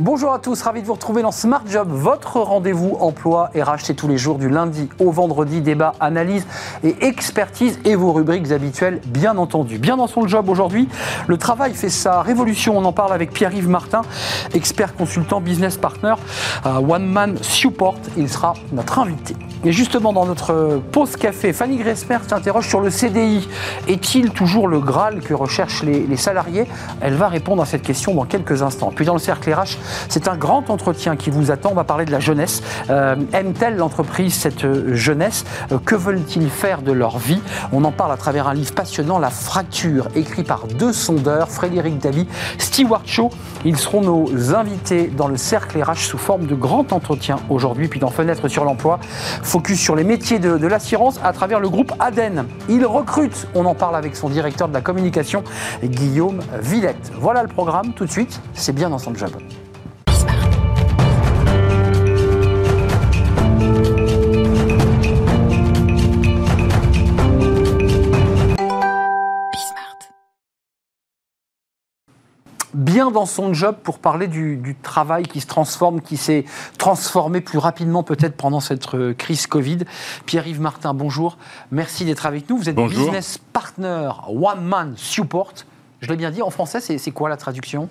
Bonjour à tous, ravi de vous retrouver dans Smart Job, votre rendez-vous emploi et racheté tous les jours du lundi au vendredi, débat, analyse et expertise et vos rubriques habituelles bien entendu. Bien dans son job aujourd'hui, le travail fait sa révolution, on en parle avec Pierre-Yves Martin, expert consultant business partner à One Man Support, il sera notre invité. Et justement dans notre pause café, Fanny Gresmer s'interroge sur le CDI. Est-il toujours le Graal que recherchent les, les salariés? Elle va répondre à cette question dans quelques instants. Puis dans le cercle RH, c'est un grand entretien qui vous attend. On va parler de la jeunesse. Euh, Aime-t-elle l'entreprise, cette jeunesse? Euh, Que veulent-ils faire de leur vie? On en parle à travers un livre passionnant, La fracture, écrit par deux sondeurs, Frédéric Davy, Stewart Shaw. Ils seront nos invités dans le cercle RH sous forme de grand entretien aujourd'hui. Puis dans Fenêtre sur l'emploi, focus sur les métiers de, l'assurance à travers le groupe Aden. Il recrute, on en parle avec son directeur de la communication, Guillaume Villette. Voilà le programme, tout de suite, c'est bien dans son job. Bien dans son job pour parler du, du travail qui se transforme, qui s'est transformé plus rapidement peut-être pendant cette euh, crise Covid. Pierre-Yves Martin, bonjour. Merci d'être avec nous. Vous êtes Bonjour. business partner One Man Support. Je l'ai bien dit, en français, c'est quoi la traduction?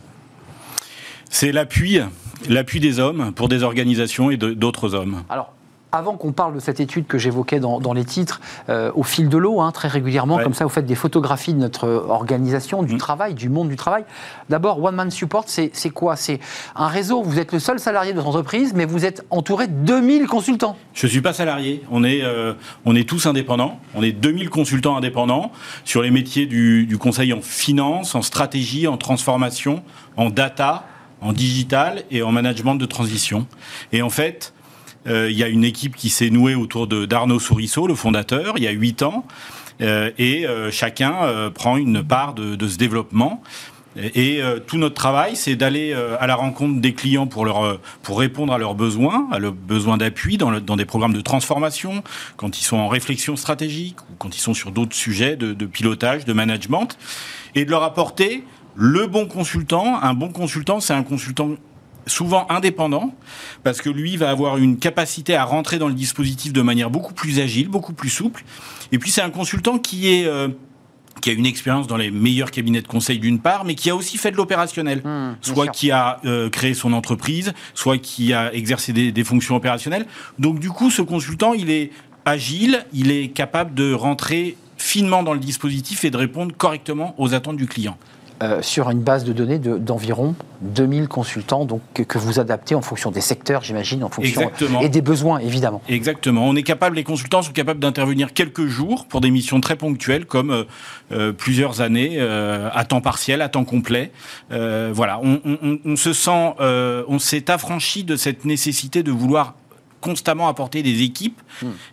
C'est l'appui, l'appui des hommes pour des organisations et d'autres hommes. Alors, avant qu'on parle de cette étude que j'évoquais dans, dans les titres, euh, au fil de l'eau, hein, très régulièrement, Ouais. comme ça, vous faites des photographies de notre organisation, du Mm. travail, du monde du travail. D'abord, One Man Support, c'est quoi? C'est un réseau, vous êtes le seul salarié de votre entreprise, mais vous êtes entouré de 2000 consultants. Je ne suis pas salarié, on est, euh, on est tous indépendants, on est 2000 consultants indépendants sur les métiers du, du conseil en finance, en stratégie, en transformation, en data, en digital et en management de transition. Et en fait, il y a une équipe qui s'est nouée autour d'Arnaud Sourisseau, le fondateur, il y a huit ans, euh, et euh, chacun euh, prend une part de, ce développement. Et euh, tout notre travail, c'est d'aller euh, à la rencontre des clients pour, euh, répondre à leurs besoins, à leurs besoins d'appui dans des programmes de transformation, quand ils sont en réflexion stratégique ou quand ils sont sur d'autres sujets de, de pilotage, de management, et de leur apporter le bon consultant. Un bon consultant, c'est un consultant souvent indépendant, parce que lui va avoir une capacité à rentrer dans le dispositif de manière beaucoup plus agile, beaucoup plus souple. Et puis c'est un consultant qui est... euh, qui a une expérience dans les meilleurs cabinets de conseil d'une part, mais qui a aussi fait de l'opérationnel. Mmh, soit sûr. qui a euh, créé son entreprise, soit qui a exercé des, des fonctions opérationnelles. Donc du coup, ce consultant, il est agile, il est capable de rentrer finement dans le dispositif et de répondre correctement aux attentes du client. Euh, sur une base de données de- d'environ 2000 consultants donc, que, que vous adaptez en fonction des secteurs, j'imagine, en fonction Exactement. et des besoins, évidemment. Exactement. On est capable, les consultants sont capables d'intervenir quelques jours pour des missions très ponctuelles, comme euh, euh, plusieurs années euh, à temps partiel, à temps complet. Voilà, on, on- se sent, on s'est affranchi de cette nécessité de vouloir constamment apporter des équipes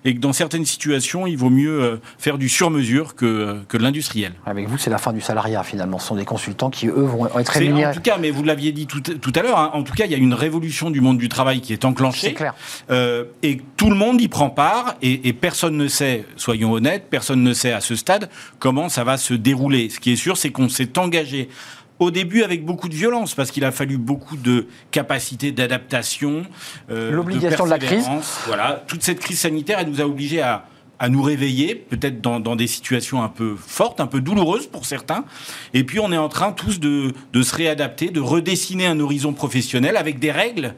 et que dans certaines situations, il vaut mieux euh, faire du sur-mesure que, que de l'industriel. Avec vous, c'est la fin du salariat, finalement. Ce sont des consultants qui, eux, vont être C'est- En rémunérés. tout cas, mais vous l'aviez dit tout, tout à l'heure, hein, en tout cas, il y a une révolution du monde du travail qui est enclenchée. C'est clair. Euh, et tout le monde y prend part et, et personne ne sait, soyons honnêtes, personne ne sait à ce stade comment ça va se dérouler. Ce qui est sûr, c'est qu'on s'est engagé au début avec beaucoup de violence parce qu'il a fallu beaucoup de capacité d'adaptation, euh, L'obligation de la crise. Voilà, toute cette crise sanitaire, elle nous a obligés à à nous réveiller, peut-être dans, dans des situations un peu fortes, un peu douloureuses pour certains. Et puis on est en train tous de, de se réadapter, de redessiner un horizon professionnel avec des règles,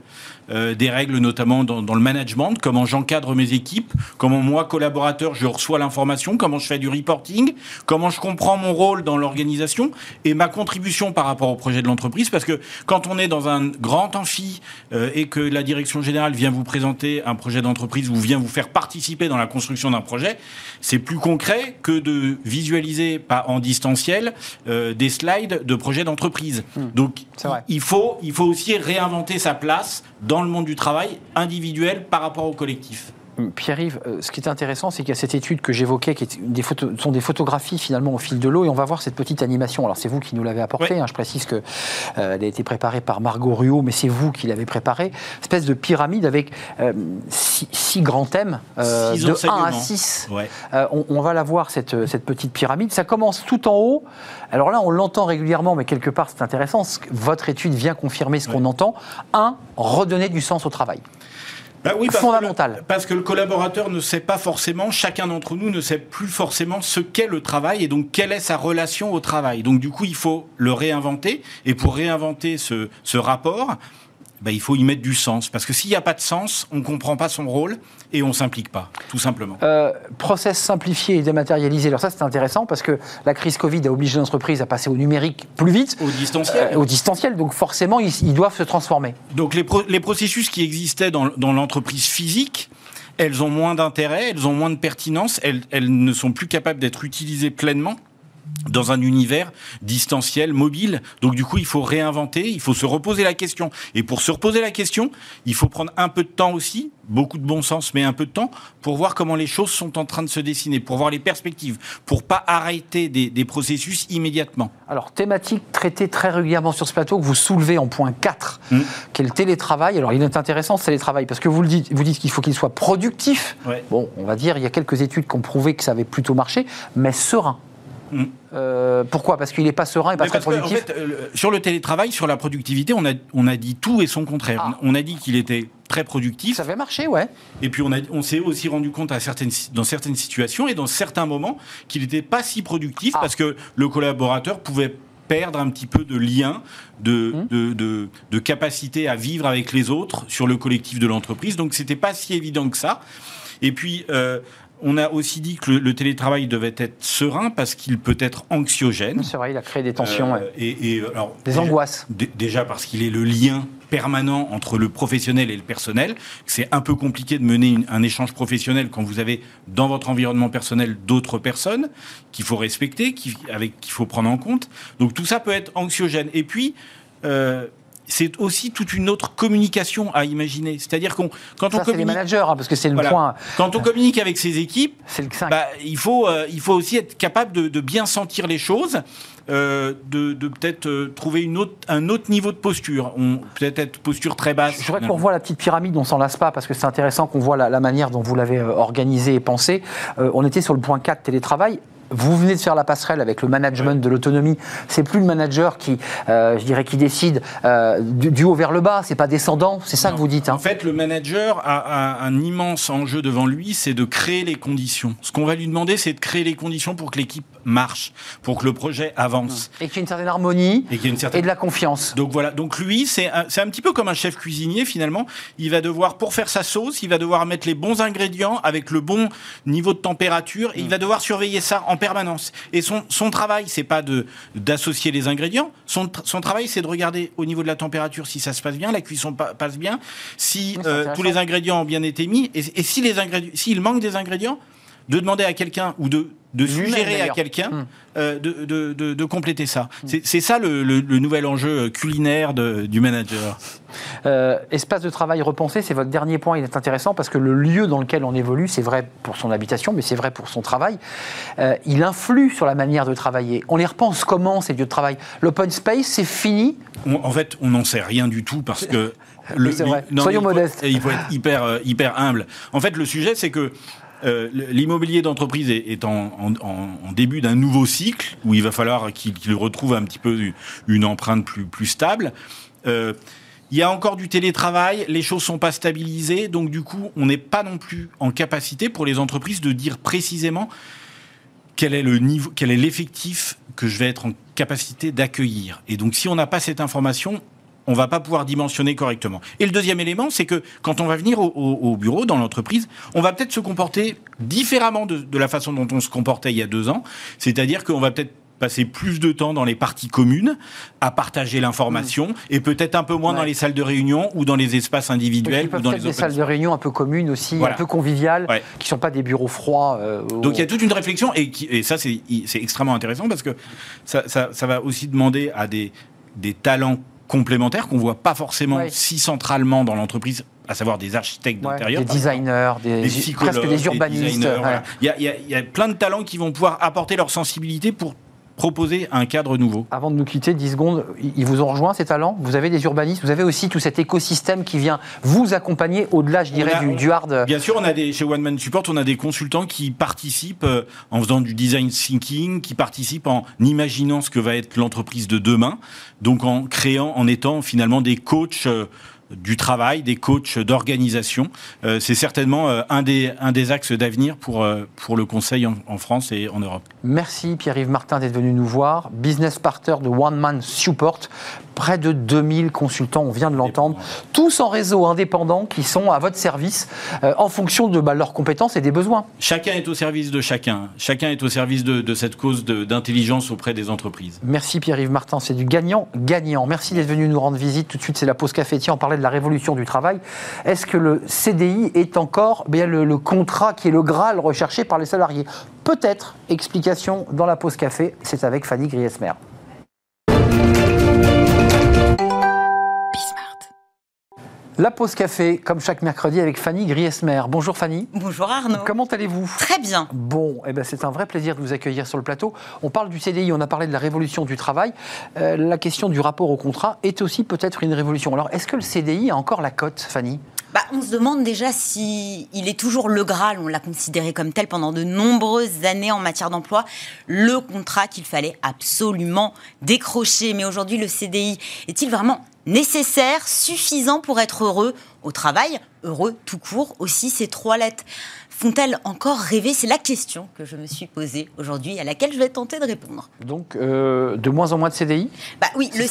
euh, des règles notamment dans, dans le management, comment j'encadre mes équipes, comment moi, collaborateur, je reçois l'information, comment je fais du reporting, comment je comprends mon rôle dans l'organisation et ma contribution par rapport au projet de l'entreprise. Parce que quand on est dans un grand amphi euh, et que la direction générale vient vous présenter un projet d'entreprise ou vient vous faire participer dans la construction d'un projet, c'est plus concret que de visualiser, pas en distanciel, euh, des slides de projets d'entreprise. Donc, C'est vrai. il faut, il faut aussi réinventer sa place dans le monde du travail individuel par rapport au collectif. Pierre-Yves, euh, ce qui est intéressant, c'est qu'il y a cette étude que j'évoquais, qui est des sont des photographies finalement au fil de l'eau, et on va voir cette petite animation. Alors c'est vous qui nous l'avez apportée, hein, je précise qu'elle euh, a été préparée par Margot Ruot, mais c'est vous qui l'avez préparée. Espèce de pyramide avec euh, six, grands thèmes, de 1 à 6. On, on, va la voir, cette, cette petite pyramide. Ça commence tout en haut. Alors là, on l'entend régulièrement, mais quelque part c'est intéressant. Votre étude vient confirmer ce qu'on entend. Un, redonner du sens au travail. Bah oui, parce fondamental. Que parce que le collaborateur ne sait pas forcément, chacun d'entre nous ne sait plus forcément ce qu'est le travail et donc quelle est sa relation au travail. Donc du coup, il faut le réinventer. Et pour réinventer ce, ce rapport, ben, il faut y mettre du sens. Parce que s'il n'y a pas de sens, on ne comprend pas son rôle et on ne s'implique pas, tout simplement. Euh, process simplifié et dématérialisé. Alors ça, c'est intéressant parce que la crise Covid a obligé l'entreprise à passer au numérique plus vite. Au distanciel. Euh, au distanciel. Donc forcément, ils, doivent se transformer. Donc les, les processus qui existaient dans, dans l'entreprise physique, elles ont moins d'intérêt, elles ont moins de pertinence, elles, elles ne sont plus capables d'être utilisées pleinement dans un univers distanciel, mobile. Donc du coup, il faut réinventer, il faut se reposer la question. Et pour se reposer la question, il faut prendre un peu de temps aussi, beaucoup de bon sens, mais un peu de temps, pour voir comment les choses sont en train de se dessiner, pour voir les perspectives, pour pas arrêter des, processus immédiatement. Alors, thématique traitée très régulièrement sur ce plateau, que vous soulevez en point 4, mmh. qui est le télétravail. Alors, il est intéressant ce télétravail, parce que vous le dites, vous dites qu'il faut qu'il soit productif. Bon, on va dire, il y a quelques études qui ont prouvé que ça avait plutôt marché, mais serein. Mm. Euh, pourquoi? Parce qu'il n'est pas serein et pas très productif? Euh, sur le télétravail, sur la productivité, on a, on a dit tout et son contraire. Ah. On a dit qu'il était très productif. Ça avait marché, ouais. Et puis on, on s'est aussi rendu compte à certaines, dans certaines situations et dans certains moments qu'il n'était pas si productif ah. parce que le collaborateur pouvait perdre un petit peu de lien, de, mm. de, de, de, capacité à vivre avec les autres sur le collectif de l'entreprise. Donc c'était pas si évident que ça. Et puis, euh, on a aussi dit que le, télétravail devait être serein parce qu'il peut être anxiogène. C'est vrai, il a créé des tensions. Euh, et, alors, des angoisses. Déjà parce qu'il est le lien permanent entre le professionnel et le personnel. C'est un peu compliqué de mener un échange professionnel quand vous avez dans votre environnement personnel d'autres personnes qu'il faut respecter, qu'il faut prendre en compte. Donc tout ça peut être anxiogène. Et puis, euh, c'est aussi toute une autre communication à imaginer. C'est-à-dire qu'on quand on communique, les managers, hein, parce que c'est le point. Quand on communique avec ses équipes, bah, il faut euh, il faut aussi être capable de, bien sentir les choses. Euh, de, peut-être euh, trouver une autre, un autre niveau de posture. Peut-être être posture très basse. Je voudrais qu'on voit la petite pyramide, on s'en lasse pas, parce que c'est intéressant qu'on voit la, la, manière dont vous l'avez organisée et pensée. on était sur le point 4, télétravail vous venez de faire la passerelle avec le management de l'autonomie. C'est plus le manager qui, euh, je dirais, qui décide euh, du, haut vers le bas. C'est pas descendant. C'est ça que vous dites. Hein. En fait, le manager a, un immense enjeu devant lui, c'est de créer les conditions. Ce qu'on va lui demander, c'est de créer les conditions pour que l'équipe marche, pour que le projet avance. Et qu'il y ait une certaine harmonie et, une certaine... et de la confiance. Donc voilà. Donc lui, c'est un, un petit peu comme un chef cuisinier finalement. Il va devoir, pour faire sa sauce, il va devoir mettre les bons ingrédients avec le bon niveau de température et il va devoir surveiller ça en permanence. Et son, son travail, c'est pas de d'associer les ingrédients. Son, son travail, c'est de regarder au niveau de la température si ça se passe bien, la cuisson passe bien, si euh, tous les ingrédients ont bien été mis, et, et si les ingrédients, s'il manque des ingrédients, de demander à quelqu'un ou de de suggérer à quelqu'un hum. euh, de, de, de, compléter ça. C'est ça le, le, nouvel enjeu culinaire du manager. Euh, espace de travail repensé, c'est votre dernier point, il est intéressant parce que le lieu dans lequel on évolue, c'est vrai pour son habitation, mais c'est vrai pour son travail, euh, il influe sur la manière de travailler. On les repense comment ces lieux de travail? L'open space, c'est fini? En fait, on n'en sait rien du tout parce que... Le, vrai. Soyons modestes. il faut être hyper, hyper humble. En fait, le sujet, c'est que euh, l'immobilier d'entreprise est, en, début d'un nouveau cycle où il va falloir qu'il retrouve un petit peu une empreinte plus, stable. Euh, il y a encore du télétravail, les choses sont pas stabilisées, donc du coup, on n'est pas non plus en capacité pour les entreprises de dire précisément quel est le quel est l'effectif que je vais être en capacité d'accueillir. Et donc, si on n'a pas cette information, on va pas pouvoir dimensionner correctement. Et le deuxième élément, c'est que quand on va venir au, bureau, dans l'entreprise, on va peut-être se comporter différemment de, la façon dont on se comportait il y a deux ans. C'est-à-dire qu'on va peut-être passer plus de temps dans les parties communes à partager l'information mmh. et peut-être un peu moins dans les salles de réunion ou dans les espaces individuels ou dans les des salles de réunion un peu communes aussi, un peu conviviales, qui sont pas des bureaux froids. Euh, Donc il y a toute une réflexion et, et ça c'est extrêmement intéressant parce que ça, ça, va aussi demander à des, des talents complémentaires qu'on voit pas forcément si centralement dans l'entreprise à savoir des architectes d'intérieur. des designers, des, des presque des urbanistes. il, y a, il y a plein de talents qui vont pouvoir apporter leur sensibilité pour proposer un cadre nouveau. Avant de nous quitter, 10 secondes, ils vous ont rejoint ces talents? Vous avez des urbanistes, vous avez aussi tout cet écosystème qui vient vous accompagner au-delà, je dirais, du, hard. Bien sûr, on a des, chez One Man Support, on a des consultants qui participent euh, en faisant du design thinking, qui participent en imaginant ce que va être l'entreprise de demain, donc en créant, en étant finalement des coachs. Du travail, des coachs d'organisation. Euh, c'est certainement euh, un, des, un des axes d'avenir pour, euh, pour le Conseil en, France et en Europe. Merci Pierre-Yves Martin d'être venu nous voir. Business partner de One Man Support. Près de 2000 consultants, on vient de l'entendre, tous en réseau indépendant qui sont à votre service en fonction de bah, leurs compétences et des besoins. Chacun est au service de chacun. Chacun est au service de, de cette cause d'intelligence auprès des entreprises. Merci Pierre-Yves Martin, c'est du gagnant-gagnant. Merci d'être venu nous rendre visite. Tout de suite, c'est la pause cafetière. On parlait de la révolution du travail. Est-ce que le CDI est encore bien le, contrat qui est le Graal recherché par les salariés? Peut-être. Explication dans la pause café. C'est avec Fanny Griesmer. La pause café, comme chaque mercredi, avec Fanny Griesmer. Bonjour Fanny. Bonjour Arnaud. Comment allez-vous? Très bien. Bon, eh ben c'est un vrai plaisir de vous accueillir sur le plateau. On parle du CDI, on a parlé de la révolution du travail. Euh, la question du rapport au contrat est aussi peut-être une révolution. Alors, est-ce que le CDI a encore la cote, Fanny? Bah, on se demande déjà si il est toujours le Graal. On l'a considéré comme tel pendant de nombreuses années en matière d'emploi. Le contrat qu'il fallait absolument décrocher. Mais aujourd'hui, le CDI est-il vraiment nécessaire, suffisant pour être heureux. Au travail, heureux tout court aussi, ces trois lettres font-elles encore rêver? C'est la question que je me suis posée aujourd'hui, à laquelle je vais tenter de répondre. Donc, euh, de moins en moins de CDI Bah oui, le,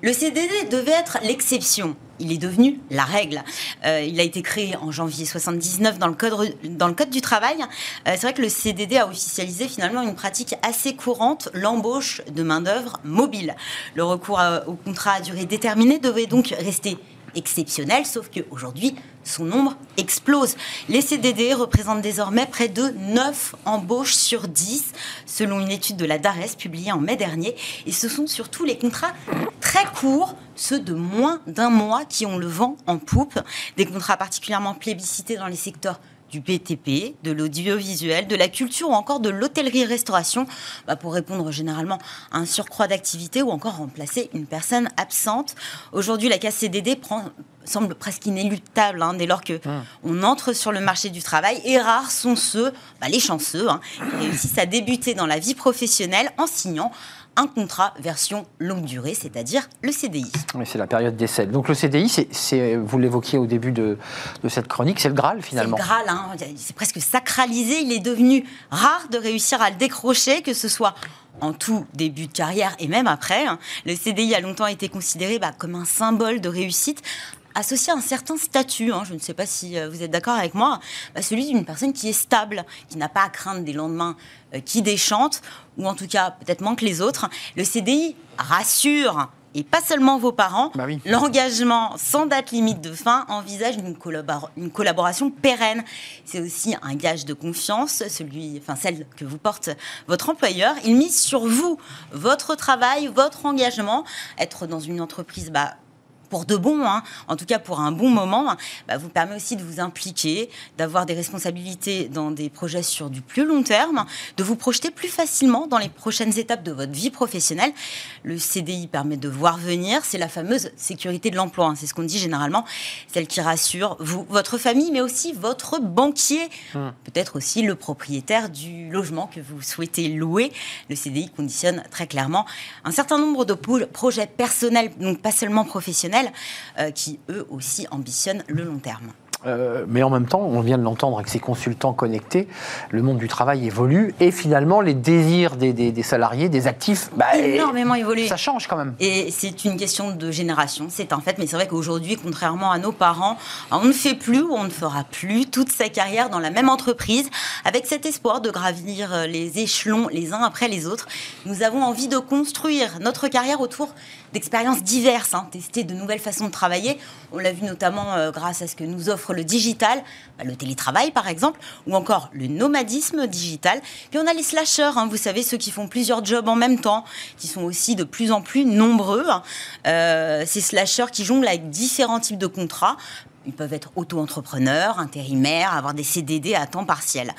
le CDD devait être l'exception. Il est devenu la règle. Euh, il a été créé en janvier 79 dans le code, dans le code du travail. Euh, c'est vrai que le CDD a officialisé finalement une pratique assez courante, l'embauche de main-d'œuvre mobile. Le recours au contrat à durée déterminée devait donc rester exceptionnel, sauf qu'aujourd'hui, son nombre explose. Les CDD représentent désormais près de 9 embauches sur 10, selon une étude de la DARES publiée en mai dernier. Et ce sont surtout les contrats très courts, ceux de moins d'un mois, qui ont le vent en poupe. Des contrats particulièrement plébiscités dans les secteurs du BTP, de l'audiovisuel, de la culture ou encore de l'hôtellerie-restauration bah, pour répondre généralement à un surcroît d'activité ou encore remplacer une personne absente. Aujourd'hui, la CDD prend, semble presque inéluctable hein, dès lors que ah. on entre sur le marché du travail et rares sont ceux, bah, les chanceux, hein, qui réussissent à débuter dans la vie professionnelle en signant un contrat version longue durée, c'est-à-dire le CDI. Oui, c'est la période d'essai. Donc le CDI, c'est, vous l'évoquiez au début de, cette chronique, c'est le Graal finalement. C'est le Graal, hein. c'est presque sacralisé. Il est devenu rare de réussir à le décrocher, que ce soit en tout début de carrière et même après. Hein. Le CDI a longtemps été considéré bah, comme un symbole de réussite associé à un certain statut, hein. je ne sais pas si euh, vous êtes d'accord avec moi, bah, celui d'une personne qui est stable, qui n'a pas à craindre des lendemains euh, qui déchantent, ou en tout cas peut-être moins que les autres. Le CDI rassure et pas seulement vos parents, bah l'engagement sans date limite de fin envisage une, une collaboration pérenne. C'est aussi un gage de confiance, celui, enfin celle que vous porte votre employeur. Il mise sur vous, votre travail, votre engagement. Être dans une entreprise bah, pour de bon, hein, en tout cas pour un bon moment, bah, vous permet aussi de vous impliquer, d'avoir des responsabilités dans des projets sur du plus long terme, de vous projeter plus facilement dans les prochaines étapes de votre vie professionnelle. Le CDI permet de voir venir, c'est la fameuse sécurité de l'emploi, hein, c'est ce qu'on dit généralement, celle qui rassure vous, votre famille, mais aussi votre banquier, hum. peut-être aussi le propriétaire du logement que vous souhaitez louer. Le CDI conditionne très clairement un certain nombre de projets personnels, donc pas seulement professionnels, euh, qui eux aussi ambitionnent le long terme. Euh, mais en même temps, on vient de l'entendre avec ces consultants connectés, le monde du travail évolue et finalement les désirs des, salariés, des actifs, bah, énormément évolué. Ça change quand même. Et c'est une question de génération, c'est un fait. Mais c'est vrai qu'aujourd'hui, contrairement à nos parents, on ne fait plus ou on ne fera plus toute sa carrière dans la même entreprise avec cet espoir de gravir euh, les échelons les uns après les autres. Nous avons envie de construire notre carrière autour d'expériences diverses, hein, tester de nouvelles façons de travailler. On l'a vu notamment euh, grâce à ce que nous offre le digital, bah, le télétravail par exemple, ou encore le nomadisme digital. Puis on a les slashers, hein, vous savez, ceux qui font plusieurs jobs en même temps, qui sont aussi de plus en plus nombreux. Hein. Euh, ces slashers qui jonglent avec différents types de contrats, ils peuvent être auto-entrepreneurs, intérimaires, avoir des CDD à temps partiel.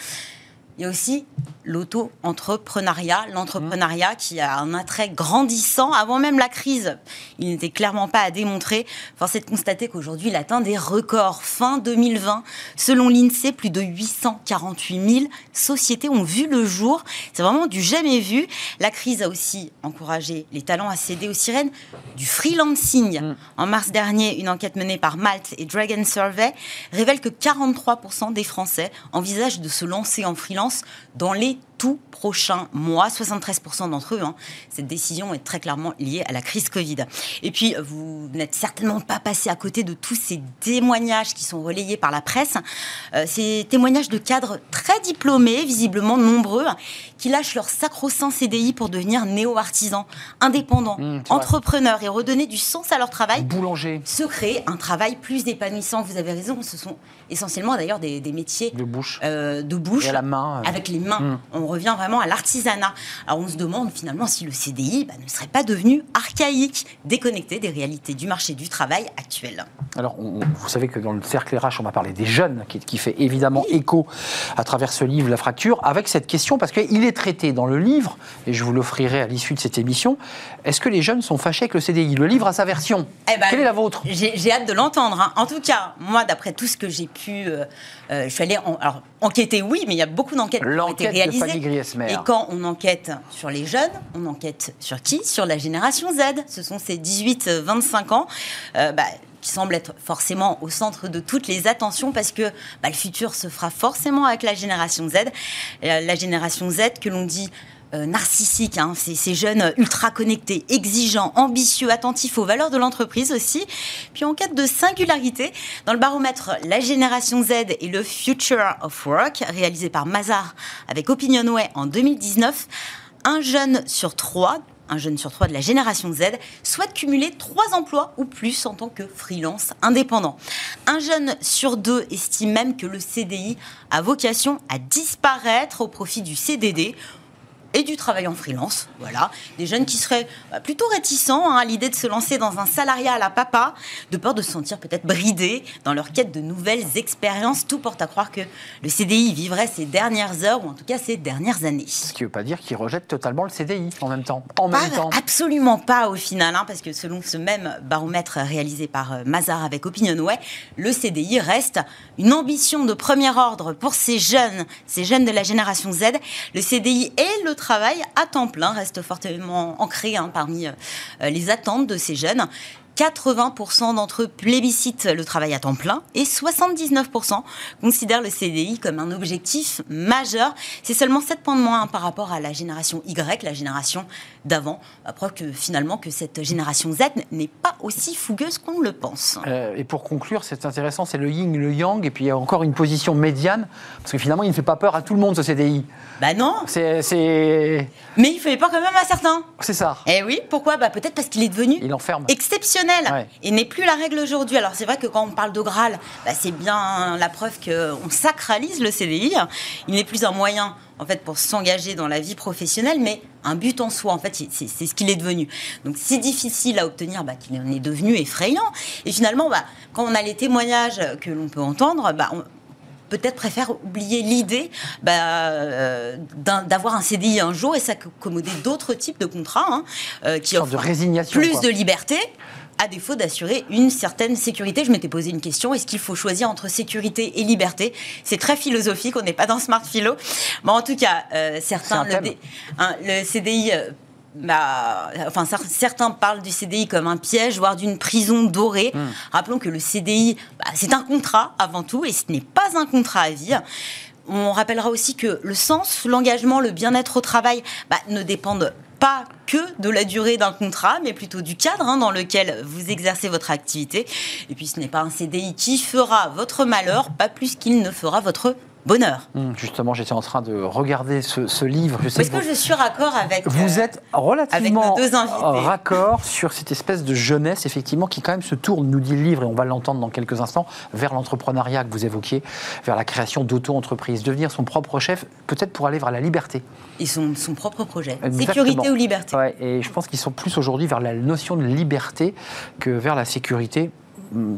Il y a aussi l'auto-entrepreneuriat, l'entrepreneuriat qui a un attrait grandissant. Avant même la crise, il n'était clairement pas à démontrer. Force est de constater qu'aujourd'hui, il atteint des records. Fin 2020, selon l'INSEE, plus de 848 000 sociétés ont vu le jour. C'est vraiment du jamais vu. La crise a aussi encouragé les talents à céder aux sirènes du freelancing. Mm. En mars dernier, une enquête menée par Malte et Dragon Survey révèle que 43% des Français envisagent de se lancer en freelance dans les tout prochains mois, 73% d'entre eux. Hein. Cette décision est très clairement liée à la crise Covid. Et puis, vous n'êtes certainement pas passé à côté de tous ces témoignages qui sont relayés par la presse. Euh, ces témoignages de cadres très diplômés, visiblement nombreux, qui lâchent leur sacro-saint CDI pour devenir néo-artisans, indépendants, mmh, entrepreneurs et redonner du sens à leur travail. Boulanger. Se créer un travail plus épanouissant. Vous avez raison, ce sont essentiellement d'ailleurs des, métiers de bouche, euh, de bouche à la main, euh. avec les mains. Mmh. On revient vraiment à l'artisanat. Alors on se demande finalement si le CDI bah, ne serait pas devenu archaïque, déconnecté des réalités du marché du travail actuel. Alors vous savez que dans le cercle RH, on va parler des jeunes, qui, fait évidemment écho à travers ce livre La fracture, avec cette question, parce qu'il est traité dans le livre, et je vous l'offrirai à l'issue de cette émission, est-ce que les jeunes sont fâchés avec le CDI Le livre a sa version. Eh ben, Quelle est la vôtre? J'ai hâte de l'entendre. Hein. En tout cas, moi, d'après tout ce que j'ai pu... Euh, euh, je suis allée alors, enquêter, oui, mais il y a beaucoup d'enquêtes qui ont été réalisées. Et quand on enquête sur les jeunes, on enquête sur qui? Sur la génération Z. Ce sont ces 18-25 ans. Euh, bah, qui semblent être forcément au centre de toutes les attentions parce que bah, le futur se fera forcément avec la génération Z. Euh, la génération Z que l'on dit euh, narcissique, hein, ces, jeunes ultra connectés, exigeants, ambitieux, attentifs aux valeurs de l'entreprise aussi. Puis en quête de singularité, dans le baromètre La Génération Z et le Future of Work, réalisé par Mazar avec Opinionway en 2019, un jeune sur trois un jeune sur trois de la génération Z, souhaite cumuler trois emplois ou plus en tant que freelance indépendant. Un jeune sur deux estime même que le CDI a vocation à disparaître au profit du CDD et du travail en freelance. Voilà, des jeunes qui seraient bah, plutôt réticents hein, à l'idée de se lancer dans un salariat à la papa, de peur de se sentir peut-être bridés dans leur quête de nouvelles expériences. Tout porte à croire que le CDI vivrait ses dernières heures, ou en tout cas ses dernières années. Ce qui ne veut pas dire qu'ils rejettent totalement le CDI en même temps. En même temps. Absolument pas au final, hein, parce que selon ce même baromètre réalisé par euh, Mazar avec Opinionway, le CDI reste une ambition de premier ordre pour ces jeunes, ces jeunes de la génération Z. Le CDI est le travail à temps plein reste fortement ancré hein, parmi euh, les attentes de ces jeunes. 80% d'entre eux plébiscitent le travail à temps plein et 79% considèrent le CDI comme un objectif majeur. C'est seulement 7 points de moins par rapport à la génération Y, la génération d'avant. Preuve que finalement que cette génération Z n'est pas aussi fougueuse qu'on le pense. Euh, et pour conclure, c'est intéressant, c'est le yin, le yang, et puis il y a encore une position médiane, parce que finalement il ne fait pas peur à tout le monde ce CDI. Bah non. C'est. Mais il fait peur quand même à certains. C'est ça. Eh oui, pourquoi? Bah peut-être parce qu'il est devenu il enferme. exceptionnel et n'est plus la règle aujourd'hui. Alors c'est vrai que quand on parle de Graal, bah, c'est bien la preuve qu'on sacralise le CDI. Il n'est plus un moyen en fait pour s'engager dans la vie professionnelle, mais un but en soi. En fait, c'est ce qu'il est devenu. Donc si difficile à obtenir bah, qu'il en est devenu effrayant. Et finalement, bah, quand on a les témoignages que l'on peut entendre, bah, on, peut-être préfère oublier l'idée euh, d'avoir un CDI un jour et s'accommoder d'autres types de contrats hein, euh, qui offrent plus de liberté à défaut d'assurer une certaine sécurité. Je m'étais posé une question, est-ce qu'il faut choisir entre sécurité et liberté? C'est très philosophique, on n'est pas dans Smart Philo. Mais en tout cas, euh, certains, le, hein, le, CDI... Euh, bah, enfin, certains parlent du CDI comme un piège, voire d'une prison dorée. Hmm. Rappelons que le CDI, bah, c'est un contrat avant tout, et ce n'est pas un contrat à vie. On rappellera aussi que le sens, l'engagement, le bien-être au travail bah, ne dépendent pas que de la durée d'un contrat, mais plutôt du cadre hein, dans lequel vous exercez votre activité. Et puis ce n'est pas un CDI qui fera votre malheur, pas plus qu'il ne fera votre bonheur. Hum, justement, j'étais en train de regarder ce, livre. Est-ce que, je suis raccord avec Vous euh, êtes relativement raccord sur cette espèce de jeunesse, effectivement, qui quand même se tourne, nous dit le livre, et on va l'entendre dans quelques instants, vers l'entrepreneuriat que vous évoquiez, vers la création d'auto-entreprises, devenir son propre chef, peut-être pour aller vers la liberté. Et son, son propre projet. Sécurité ou liberté ouais, Et je pense qu'ils sont plus aujourd'hui vers la notion de liberté que vers la sécurité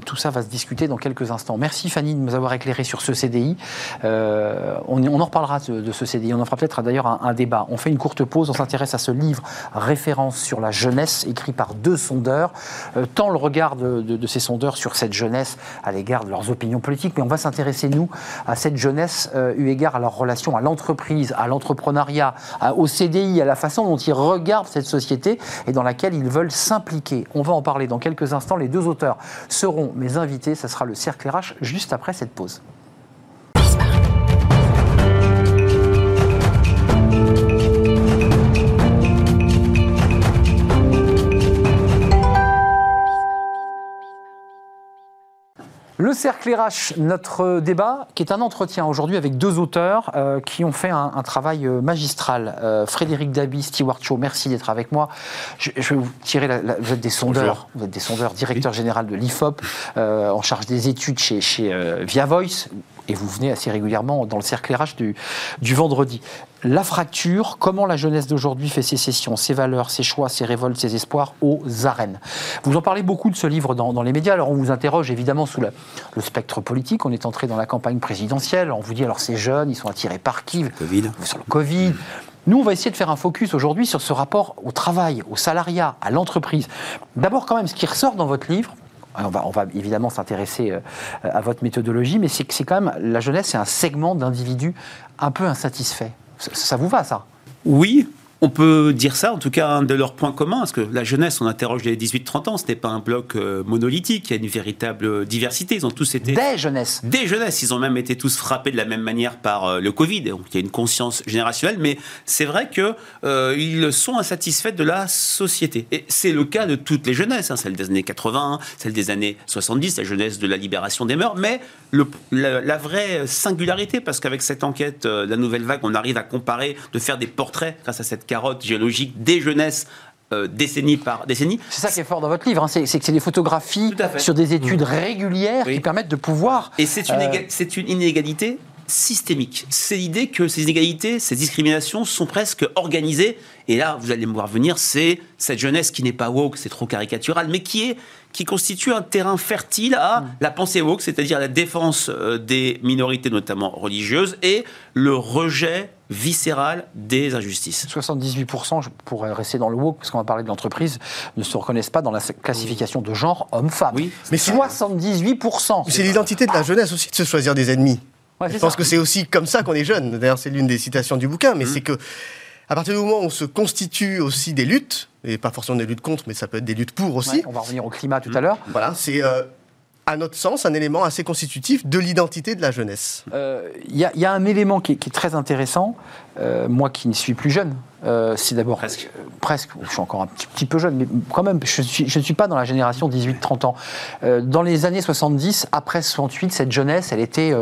tout ça va se discuter dans quelques instants. Merci Fanny de nous avoir éclairé sur ce CDI. Euh, on, en reparlera de, ce CDI. On en fera peut-être d'ailleurs un, débat. On fait une courte pause. On s'intéresse à ce livre référence sur la jeunesse écrit par deux sondeurs. Euh, tant le regard de, ces sondeurs sur cette jeunesse à l'égard de leurs opinions politiques, mais on va s'intéresser nous à cette jeunesse euh, eu égard à leur relation à l'entreprise, à l'entrepreneuriat, au CDI, à la façon dont ils regardent cette société et dans laquelle ils veulent s'impliquer. On va en parler dans quelques instants. Les deux auteurs seront mes invités. Ce sera le cercle RH juste après cette pause. Le cercle RH, notre débat, qui est un entretien aujourd'hui avec deux auteurs euh, qui ont fait un, travail euh, magistral. Euh, Frédéric Dabi, Stewart Shaw, merci d'être avec moi. Je, vais vous tirer la, vous êtes des sondeurs, vous êtes des sondeurs, directeur général de l'IFOP, en charge des études chez, chez Via Voice et vous venez assez régulièrement dans le cercle RH du, du vendredi. La fracture, comment la jeunesse d'aujourd'hui fait ses sessions, ses valeurs, ses choix, ses révoltes, ses espoirs aux arènes. Vous en parlez beaucoup de ce livre dans, les médias, alors on vous interroge évidemment sous le spectre politique, on est entré dans la campagne présidentielle, on vous dit alors ces jeunes, ils sont attirés par qui? COVID. Sur le Covid. Nous, on va essayer de faire un focus aujourd'hui sur ce rapport au travail, au salariat, à l'entreprise. D'abord, quand même, ce qui ressort dans votre livre, on va, évidemment s'intéresser euh, à votre méthodologie, mais c'est que c'est quand même la jeunesse, c'est un segment d'individus un peu insatisfaits. Ça vous va, ça? Oui, on peut dire ça, en tout cas, un de leurs points communs, parce que la jeunesse, on interroge les 18-30 ans, ce n'est pas un bloc euh, monolithique, il y a une véritable diversité. Ils ont tous été. Des jeunesses Des jeunesses. Ils ont même été tous frappés de la même manière par euh, le Covid. Donc il y a une conscience générationnelle, mais c'est vrai qu'ils euh, sont insatisfaits de la société. Et c'est le cas de toutes les jeunesses, hein, celle des années 80, celle des années 70, la jeunesse de la libération des mœurs, mais la, vraie singularité, parce qu'avec cette enquête, la nouvelle vague, on arrive à comparer, de faire des portraits grâce à cette carotte géologique des jeunesses euh, décennie par décennie. C'est ça qui est fort dans votre livre, hein, c'est que c'est des photographies sur des études mmh. régulières qui permettent de pouvoir. Et c'est une, euh, c'est une inégalité systémique. C'est l'idée que ces inégalités, ces discriminations sont presque organisées. Et là, vous allez me voir venir, c'est cette jeunesse qui n'est pas woke, c'est trop caricatural, mais qui est qui constitue un terrain fertile à mmh. la pensée woke, c'est-à-dire la défense euh, des minorités, notamment religieuses, et le rejet viscérale des injustices. 78%, je pourrais rester dans le woke, parce qu'on va parler de l'entreprise, ne se reconnaissent pas dans la classification de genre homme-femme. Oui, mais 78%. C'est l'identité de la jeunesse aussi de se choisir des ennemis. je pense que c'est aussi comme ça qu'on est jeune. D'ailleurs, c'est l'une des citations du bouquin, mais mmh. c'est que à partir du moment où on se constitue aussi des luttes, et pas forcément des luttes contre, mais ça peut être des luttes pour aussi. on va revenir au climat tout à l'heure. Voilà, c'est euh, à notre sens, un élément assez constitutif de l'identité de la jeunesse. Il euh, y, a un élément qui est, très intéressant, euh, moi qui ne suis plus jeune, euh, c'est d'abord presque. presque, je suis encore un petit, peu jeune, mais quand même, je ne suis, je suis pas dans la génération 18-30 ans. dans les années 70, après 68, cette jeunesse, elle était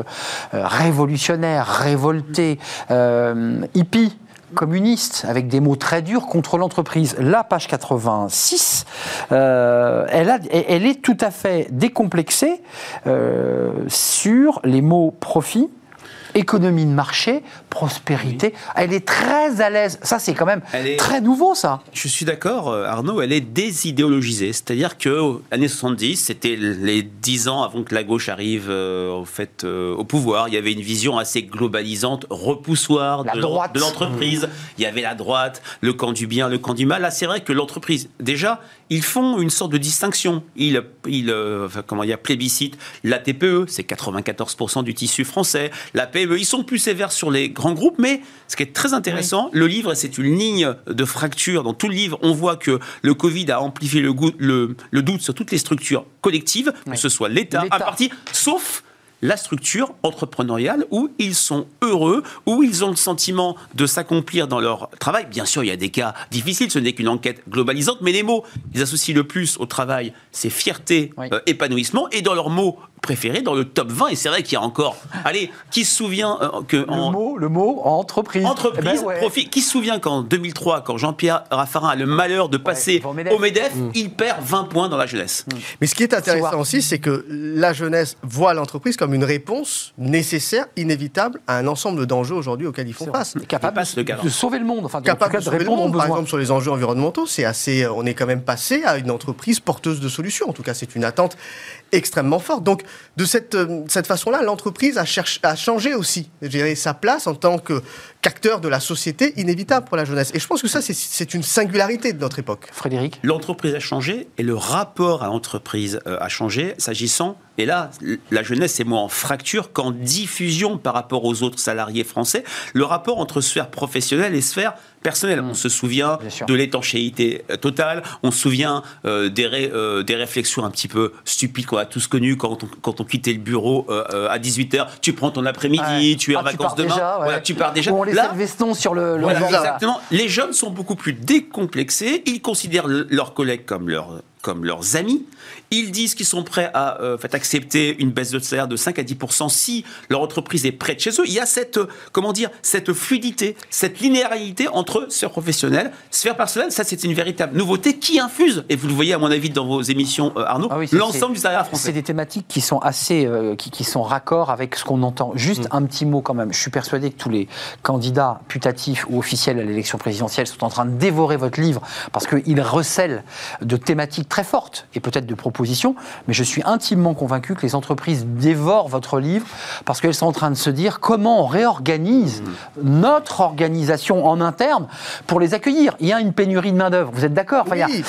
révolutionnaire, révoltée, hippie communiste, avec des mots très durs contre l'entreprise. La page 86, euh, elle, est tout à fait décomplexée euh, sur les mots profit, économie de marché, prospérité. Elle est très à l'aise. Ça, c'est quand même très nouveau, ça. Je suis d'accord, euh, Arnaud, elle est désidéologisée. C'est-à-dire que années 70, c'était les dix ans avant que la gauche arrive euh, fait, euh, au pouvoir. Il y avait une vision assez globalisante, repoussoir de l'entreprise. Il y avait la droite, le camp du bien, le camp du mal. Là, c'est vrai que l'entreprise, déjà, ils font une sorte de distinction. Ils, ils comment il y a plébiscite la TPE, c'est 94% du tissu français. La PME, ils sont plus sévères sur les grands groupes, mais ce qui est très intéressant, le livre, c'est une ligne de fracture. Dans tout le livre, on voit que le Covid a amplifié le, le, doute sur toutes les structures collectives, que ce soit l'État, un parti, sauf la structure entrepreneuriale où ils sont heureux, où ils ont le sentiment de s'accomplir dans leur travail. Bien sûr, il y a des cas difficiles, ce n'est qu'une enquête globalisante, mais les mots, ils associent le plus au travail, c'est fierté, euh, épanouissement, et dans leurs mots préférés, dans le top 20, et c'est vrai qu'il y a encore, allez, qui se souvient euh, que... Le, mot, le mot entreprise. Entreprise, eh ben profit. Qui se souvient qu'en 2003, quand Jean-Pierre Raffarin a le malheur de passer au MEDEF, il perd 20 points dans la jeunesse. Mais ce qui est intéressant aussi, c'est que la jeunesse voit l'entreprise comme comme une réponse nécessaire, inévitable à un ensemble d'enjeux aujourd'hui auxquels ils font face. Capable de, sauver le monde, enfin, capable de, répondre Par exemple, sur les enjeux environnementaux, c'est assez, on est quand même passé à une entreprise porteuse de solutions. En tout cas, c'est une attente extrêmement forte. Donc, de cette, euh, cette façon-là, l'entreprise a, a changé aussi sa place en tant qu'acteur de la société inévitable pour la jeunesse. Et je pense que ça, c'est une singularité de notre époque. Frédéric? L'entreprise a changé et le rapport à l'entreprise euh, a changé, s'agissant, et là, la jeunesse est moins en fracture qu'en diffusion par rapport aux autres salariés français, le rapport entre sphère professionnelle et sphère personnelle. On se souvient de l'étanchéité euh, totale, on se souvient des, des réflexions un petit peu stupides qu'on a tous connu quand on, quand on quittait le bureau euh, euh, à 18h. Tu prends ton après-midi, tu es en ah, vacances demain. tu pars déjà. on laissait le veston sur le, le exactement. Les jeunes sont beaucoup plus décomplexés. Ils considèrent leurs collègues comme, leur, comme leurs amis. Ils disent qu'ils sont prêts à euh, accepter une baisse de salaire de 5 à 10% si leur entreprise est près de chez eux. Il y a cette, euh, comment dire, cette fluidité, cette linéarité entre sphère professionnelle, sphère personnelle. Ça, c'est une véritable nouveauté qui infuse, et vous le voyez à mon avis dans vos émissions, euh, Arnaud, ah l'ensemble du salariat français. C'est des thématiques qui sont assez, qui, qui, sont raccords avec ce qu'on entend. Juste mm. un petit mot quand même. Je suis persuadé que tous les candidats putatifs ou officiels à l'élection présidentielle sont en train de dévorer votre livre parce qu'ils recèlent de thématiques très fortes et peut-être de propositions mais je suis intimement convaincu que les entreprises dévorent votre livre parce qu'elles sont en train de se dire comment on réorganise notre organisation en interne pour les accueillir. Il y a une pénurie de main-d'œuvre, vous êtes d'accord oui,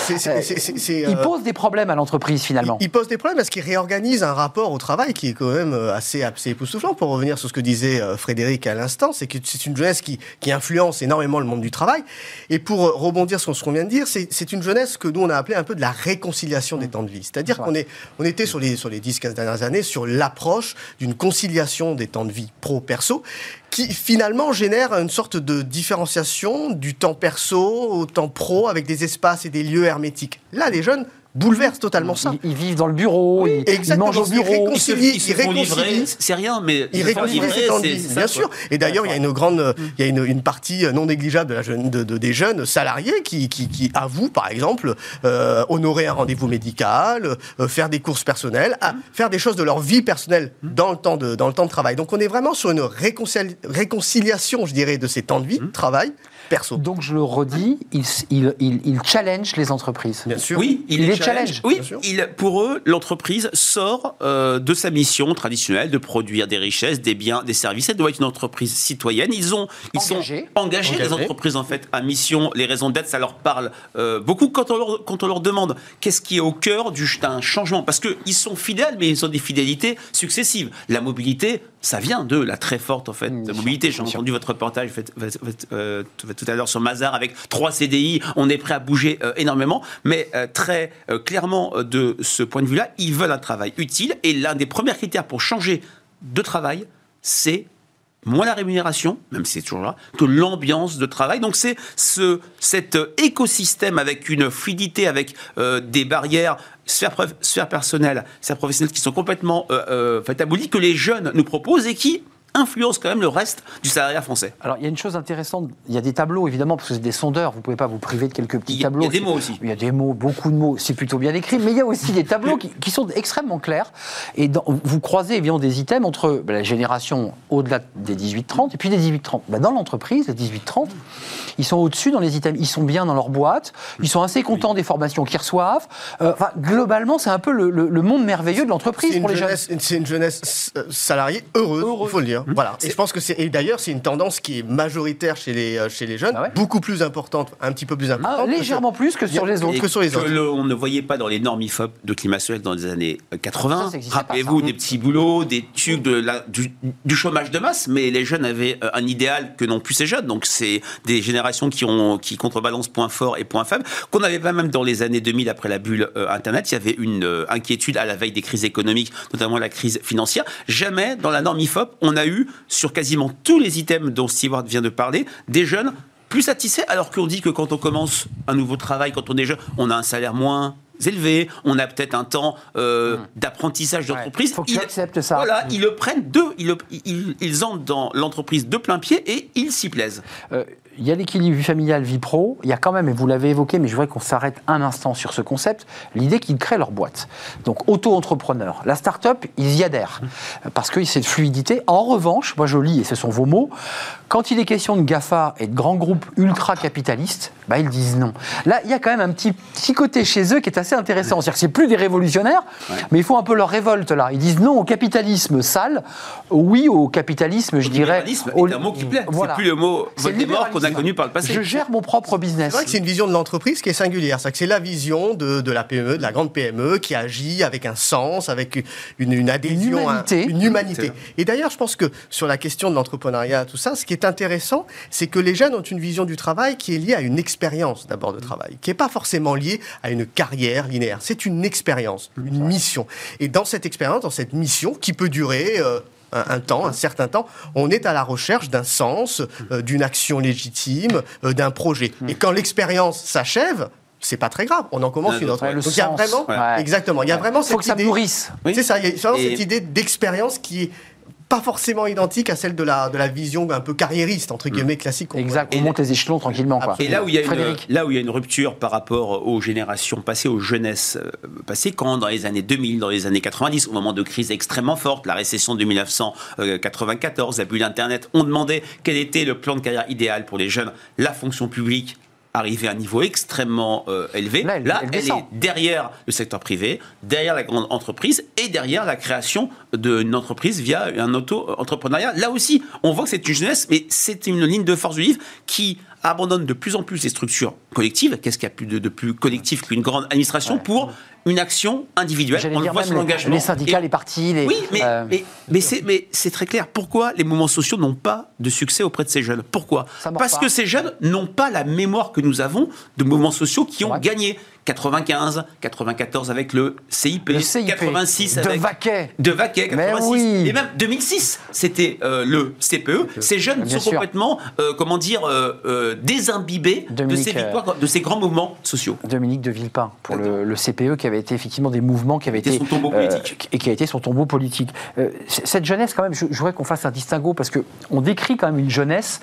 Il euh, pose des problèmes à l'entreprise finalement. Il, pose des problèmes parce qu'il réorganise un rapport au travail qui est quand même euh, assez, assez époustouflant. Pour revenir sur ce que disait euh, Frédéric à l'instant, c'est que c'est une jeunesse qui, qui, influence énormément le monde du travail. Et pour rebondir sur ce qu'on vient de dire, c'est une jeunesse que nous on a appelé un peu de la réconciliation des temps de vie. C'est-à-dire qu'on est, on était sur les, sur les 10-15 dernières années sur l'approche d'une conciliation des temps de vie pro-perso qui finalement génère une sorte de différenciation du temps perso au temps pro avec des espaces et des lieux hermétiques. Là, les jeunes bouleverse totalement ça. Ils, vivent dans le bureau, ils, mangent au bureau. Ils, se, ils, c'est rien, mais ils réconcilient c'est bien sûr. Et d'ailleurs, il y a une grande, il y a une, une, partie non négligeable de la jeune, de, des jeunes salariés qui, qui, qui avouent, par exemple, euh, honorer un rendez-vous médical, euh, faire des courses personnelles, à, faire des choses de leur vie personnelle dans le temps de, dans le temps de travail. Donc, on est vraiment sur une réconciliation, je dirais, de ces temps de vie, de travail, donc je le redis, il, il, il, challenge les entreprises. Bien sûr. Oui, il, les challenge. Oui, il, pour eux, l'entreprise sort euh, de sa mission traditionnelle de produire des richesses, des biens, des services. Elle doit être une entreprise citoyenne. Ils, ont, ils sont engagés, les entreprises, en fait, à mission. Les raisons d'être, ça leur parle euh, beaucoup quand on leur, quand on leur demande qu'est-ce qui est au cœur d'un changement? Parce qu'ils sont fidèles, mais ils ont des fidélités successives. La mobilité, ça vient de la très forte en fait mobilité. J'ai entendu votre reportage euh, tout à l'heure sur Mazar avec trois CDI. On est prêt à bouger euh, énormément, mais euh, clairement de ce point de vue-là, ils veulent un travail utile. Et l'un des premiers critères pour changer de travail, c'est moins la rémunération, même si c'est toujours là, que l'ambiance de travail. Donc c'est ce, cet écosystème avec une fluidité, avec des barrières sphère, sphère personnelle, sphère professionnelle qui sont complètement euh, euh, que les jeunes nous proposent et qui influence quand même le reste du salariat français. Alors il y a une chose intéressante, il y a des tableaux évidemment, parce que c'est des sondeurs, vous ne pouvez pas vous priver de quelques petits tableaux. Il y a des mots aussi. Il y a des mots, beaucoup de mots, c'est plutôt bien écrit, mais il y a aussi des tableaux qui, sont extrêmement clairs. Et vous croisez évidemment des items entre bah, la génération au-delà des 18-30 et puis des 18-30. Bah, dans l'entreprise, les 18-30, ils sont au-dessus dans les items, ils sont bien dans leur boîte, ils sont assez contents des formations qu'ils reçoivent. Euh, globalement, c'est un peu le, monde merveilleux de l'entreprise pour les jeunes. C'est une jeunesse salariée heureuse, il faut le dire. Mmh. Voilà. Et je pense que c'est. Et d'ailleurs, c'est une tendance qui est majoritaire chez les, euh, chez les jeunes, ah beaucoup plus importante, un petit peu plus ah, importante. légèrement plus que sur les autres. Que sur les autres. on ne voyait pas dans les normes IFOP de climat social dans les années 80. Euh, Rappelez-vous des petits boulots, des de la, du, chômage de masse, mais les jeunes avaient euh, un idéal que n'ont plus ces jeunes. Donc c'est des générations qui, ont, qui contrebalancent points forts et points faibles. Qu'on avait pas même dans les années 2000, après la bulle Internet, il y avait une inquiétude à la veille des crises économiques, notamment la crise financière. Jamais dans la norme IFOP, on a eu sur quasiment tous les items dont Stewart vient de parler, des jeunes plus satisfaits, alors qu'on dit que quand on commence un nouveau travail, quand on est jeune, on a un salaire moins élevés, on a peut-être un temps euh, hmm. d'apprentissage d'entreprise. Il faut qu'ils acceptent ça. Voilà, ils le prennent deux, ils, ils, entrent dans l'entreprise de plein pied et ils s'y plaisent. Euh, il y a l'équilibre vie familiale, vie pro. Il y a quand même, et vous l'avez évoqué, mais je voudrais qu'on s'arrête un instant sur ce concept, l'idée qu'ils créent leur boîte. Donc, auto-entrepreneur. La start-up, ils y adhèrent. Parce que c'est de fluidité. En revanche, moi je lis, et ce sont vos mots, quand il est question de GAFA et de grands groupes ultra-capitalistes, bah, ils disent non. Là, il y a quand même un petit, petit côté chez eux qui est assez intéressant. C'est-à-dire que c'est plus des révolutionnaires, mais il faut un peu leur révolte là. Ils disent non au capitalisme sale, oui au capitalisme, je dirais. Au... C'est un mot qui plaît. Voilà. C'est plus le mot Voldemort qu'on a connu par le passé. Je gère mon propre business. C'est vrai que c'est une vision de l'entreprise qui est singulière. C'est que c'est la vision de, de, la PME, de la grande PME, qui agit avec un sens, avec une, une adhésion, une humanité. une humanité. Et d'ailleurs, je pense que sur la question de l'entrepreneuriat, tout ça, ce qui est intéressant, c'est que les jeunes ont une vision du travail qui est liée à une expérience d'abord de travail, qui n'est pas forcément liée à une carrière linéaire. C'est une expérience, une mission. Et dans cette expérience, dans cette mission, qui peut durer euh, un, temps, un certain temps, on est à la recherche d'un sens, euh, d'une action légitime, euh, d'un projet. Et quand l'expérience s'achève, c'est pas très grave. On en commence une autre. Donc il y a vraiment, exactement, il y a vraiment cette que ça nourrisse. C'est ça. Il y a vraiment cette idée d'expérience qui est pas forcément identique à celle de la, de la vision un peu carriériste, entre mm. guillemets, classique. Exact, on monte les échelons tranquillement. Quoi. Et là où, il y a une, là où il y a une rupture par rapport aux générations passées, aux jeunesses euh, passées, quand dans les années 2000, dans les années 90, au moment de crise extrêmement forte, la récession de 1994, l'abus d'Internet, on demandait quel était le plan de carrière idéal pour les jeunes. La fonction publique arriver à un niveau extrêmement euh, élevé. Là, elle, est derrière le secteur privé, derrière la grande entreprise et derrière la création d'une entreprise via un auto-entrepreneuriat. Là aussi, on voit que c'est une jeunesse, mais c'est une ligne de force du livre qui abandonne de plus en plus les structures collectives. Qu'est-ce qu'il y a plus de, plus collectif qu'une grande administration pour une action individuelle? On le voit sur l'engagement. Les syndicats, les partis, les. Oui, mais, euh, mais, c'est très clair. Pourquoi les mouvements sociaux n'ont pas de succès auprès de ces jeunes? Pourquoi? Parce que ces jeunes n'ont pas la mémoire que nous avons de mouvements sociaux qui ont gagné. 95, 94 avec le CIP, 86 avec de Vaquet, de Vaquet 86 et même 2006, c'était euh, le CPE. Ces jeunes sont complètement, euh, comment dire, euh, désimbibés de ces victoires, de ces grands mouvements sociaux. Dominique de Villepin pour le, CPE qui avait été effectivement des mouvements qui avaient été son tombeau politique. et qui a été son tombeau politique. cette jeunesse quand même, je, voudrais qu'on fasse un distinguo parce que on décrit quand même une jeunesse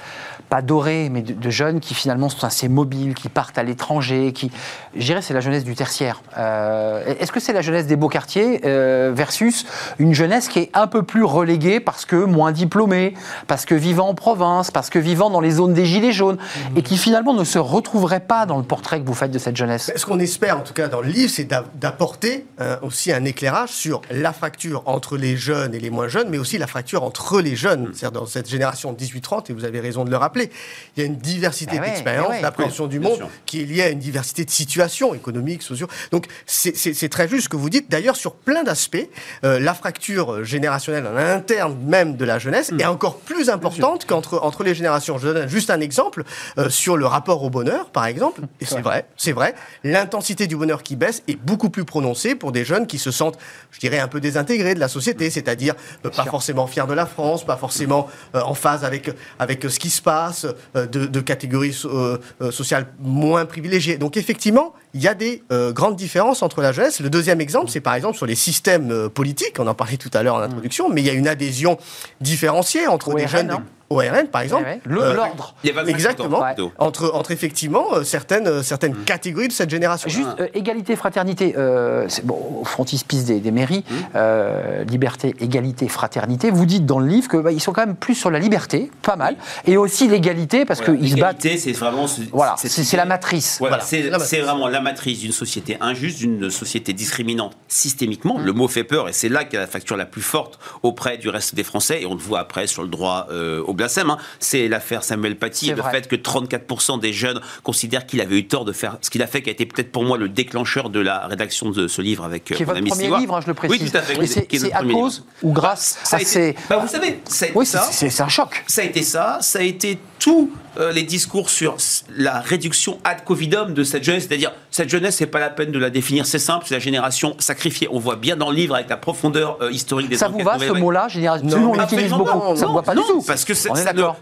pas dorée, mais de, jeunes qui finalement sont assez mobiles, qui partent à l'étranger, qui, je dirais, c'est la jeunesse du tertiaire. Euh, est-ce que c'est la jeunesse des beaux quartiers euh, versus une jeunesse qui est un peu plus reléguée parce que moins diplômée, parce que vivant en province, parce que vivant dans les zones des gilets jaunes, mmh. et qui finalement ne se retrouverait pas dans le portrait que vous faites de cette jeunesse? Ce qu'on espère, en tout cas dans le livre, c'est d'apporter euh, aussi un éclairage sur la fracture entre les jeunes et les moins jeunes, mais aussi la fracture entre les jeunes. Mmh. C'est-à-dire dans cette génération 18-30, et vous avez raison de le rappeler, il y a une diversité ah d'expériences, ah d'appréhension du monde qui est liée à une diversité de situations économiques, sociaux. Donc c'est très juste ce que vous dites. D'ailleurs, sur plein d'aspects, euh, la fracture générationnelle en interne même de la jeunesse mm. est encore plus importante qu'entre entre les générations. Je donne juste un exemple euh, sur le rapport au bonheur, par exemple. Et c'est vrai, c'est vrai. L'intensité du bonheur qui baisse est beaucoup plus prononcée pour des jeunes qui se sentent, je dirais, un peu désintégrés de la société, c'est-à-dire euh, pas forcément fiers de la France, pas forcément en phase avec avec ce qui se passe, de, de catégories sociales moins privilégiées. Donc effectivement, il y a des euh, grandes différences entre la jeunesse. Le deuxième exemple, c'est par exemple sur les systèmes euh, politiques. On en parlait tout à l'heure en introduction, mais il y a une adhésion différenciée entre des jeunes. ORN, par exemple. Euh, l'ordre. exactement. Entre, entre effectivement euh, certaines, euh, certaines mm. catégories de cette génération. Juste égalité, fraternité. c'est bon, frontispice des, des mairies. Mm. liberté, égalité, fraternité. Vous dites dans le livre qu'ils bah, sont quand même plus sur la liberté, pas mal, et aussi l'égalité parce qu'ils se battent. c'est vraiment. Voilà, c'est la matrice. Voilà, c'est vraiment la matrice d'une société injuste, d'une société discriminante systémiquement. Le mot fait peur et c'est là qu'il y a la facture la plus forte auprès du reste des Français et on le voit après sur le droit au Hein. C'est l'affaire Samuel Paty et le fait que 34% des jeunes considèrent qu'il avait eu tort de faire ce qu'il a fait, qui a été peut-être pour moi le déclencheur de la rédaction de ce livre avec qui est votre premier livre, hein, je le précise. Oui, tout à fait. C'est à cause ou grâce à ces... Bah, vous savez, c'est un choc. Ça a été ça, ça a été tous euh, les discours sur la réduction ad covidum de cette jeunesse, c'est-à-dire cette jeunesse, c'est pas la peine de la définir, c'est simple, c'est la génération sacrifiée. On voit bien dans le livre avec la profondeur euh, historique des Ça vous va ce mot-là, génération Non, on l'utilise beaucoup. ça ne vous va pas du tout. Parce que On est d'accord.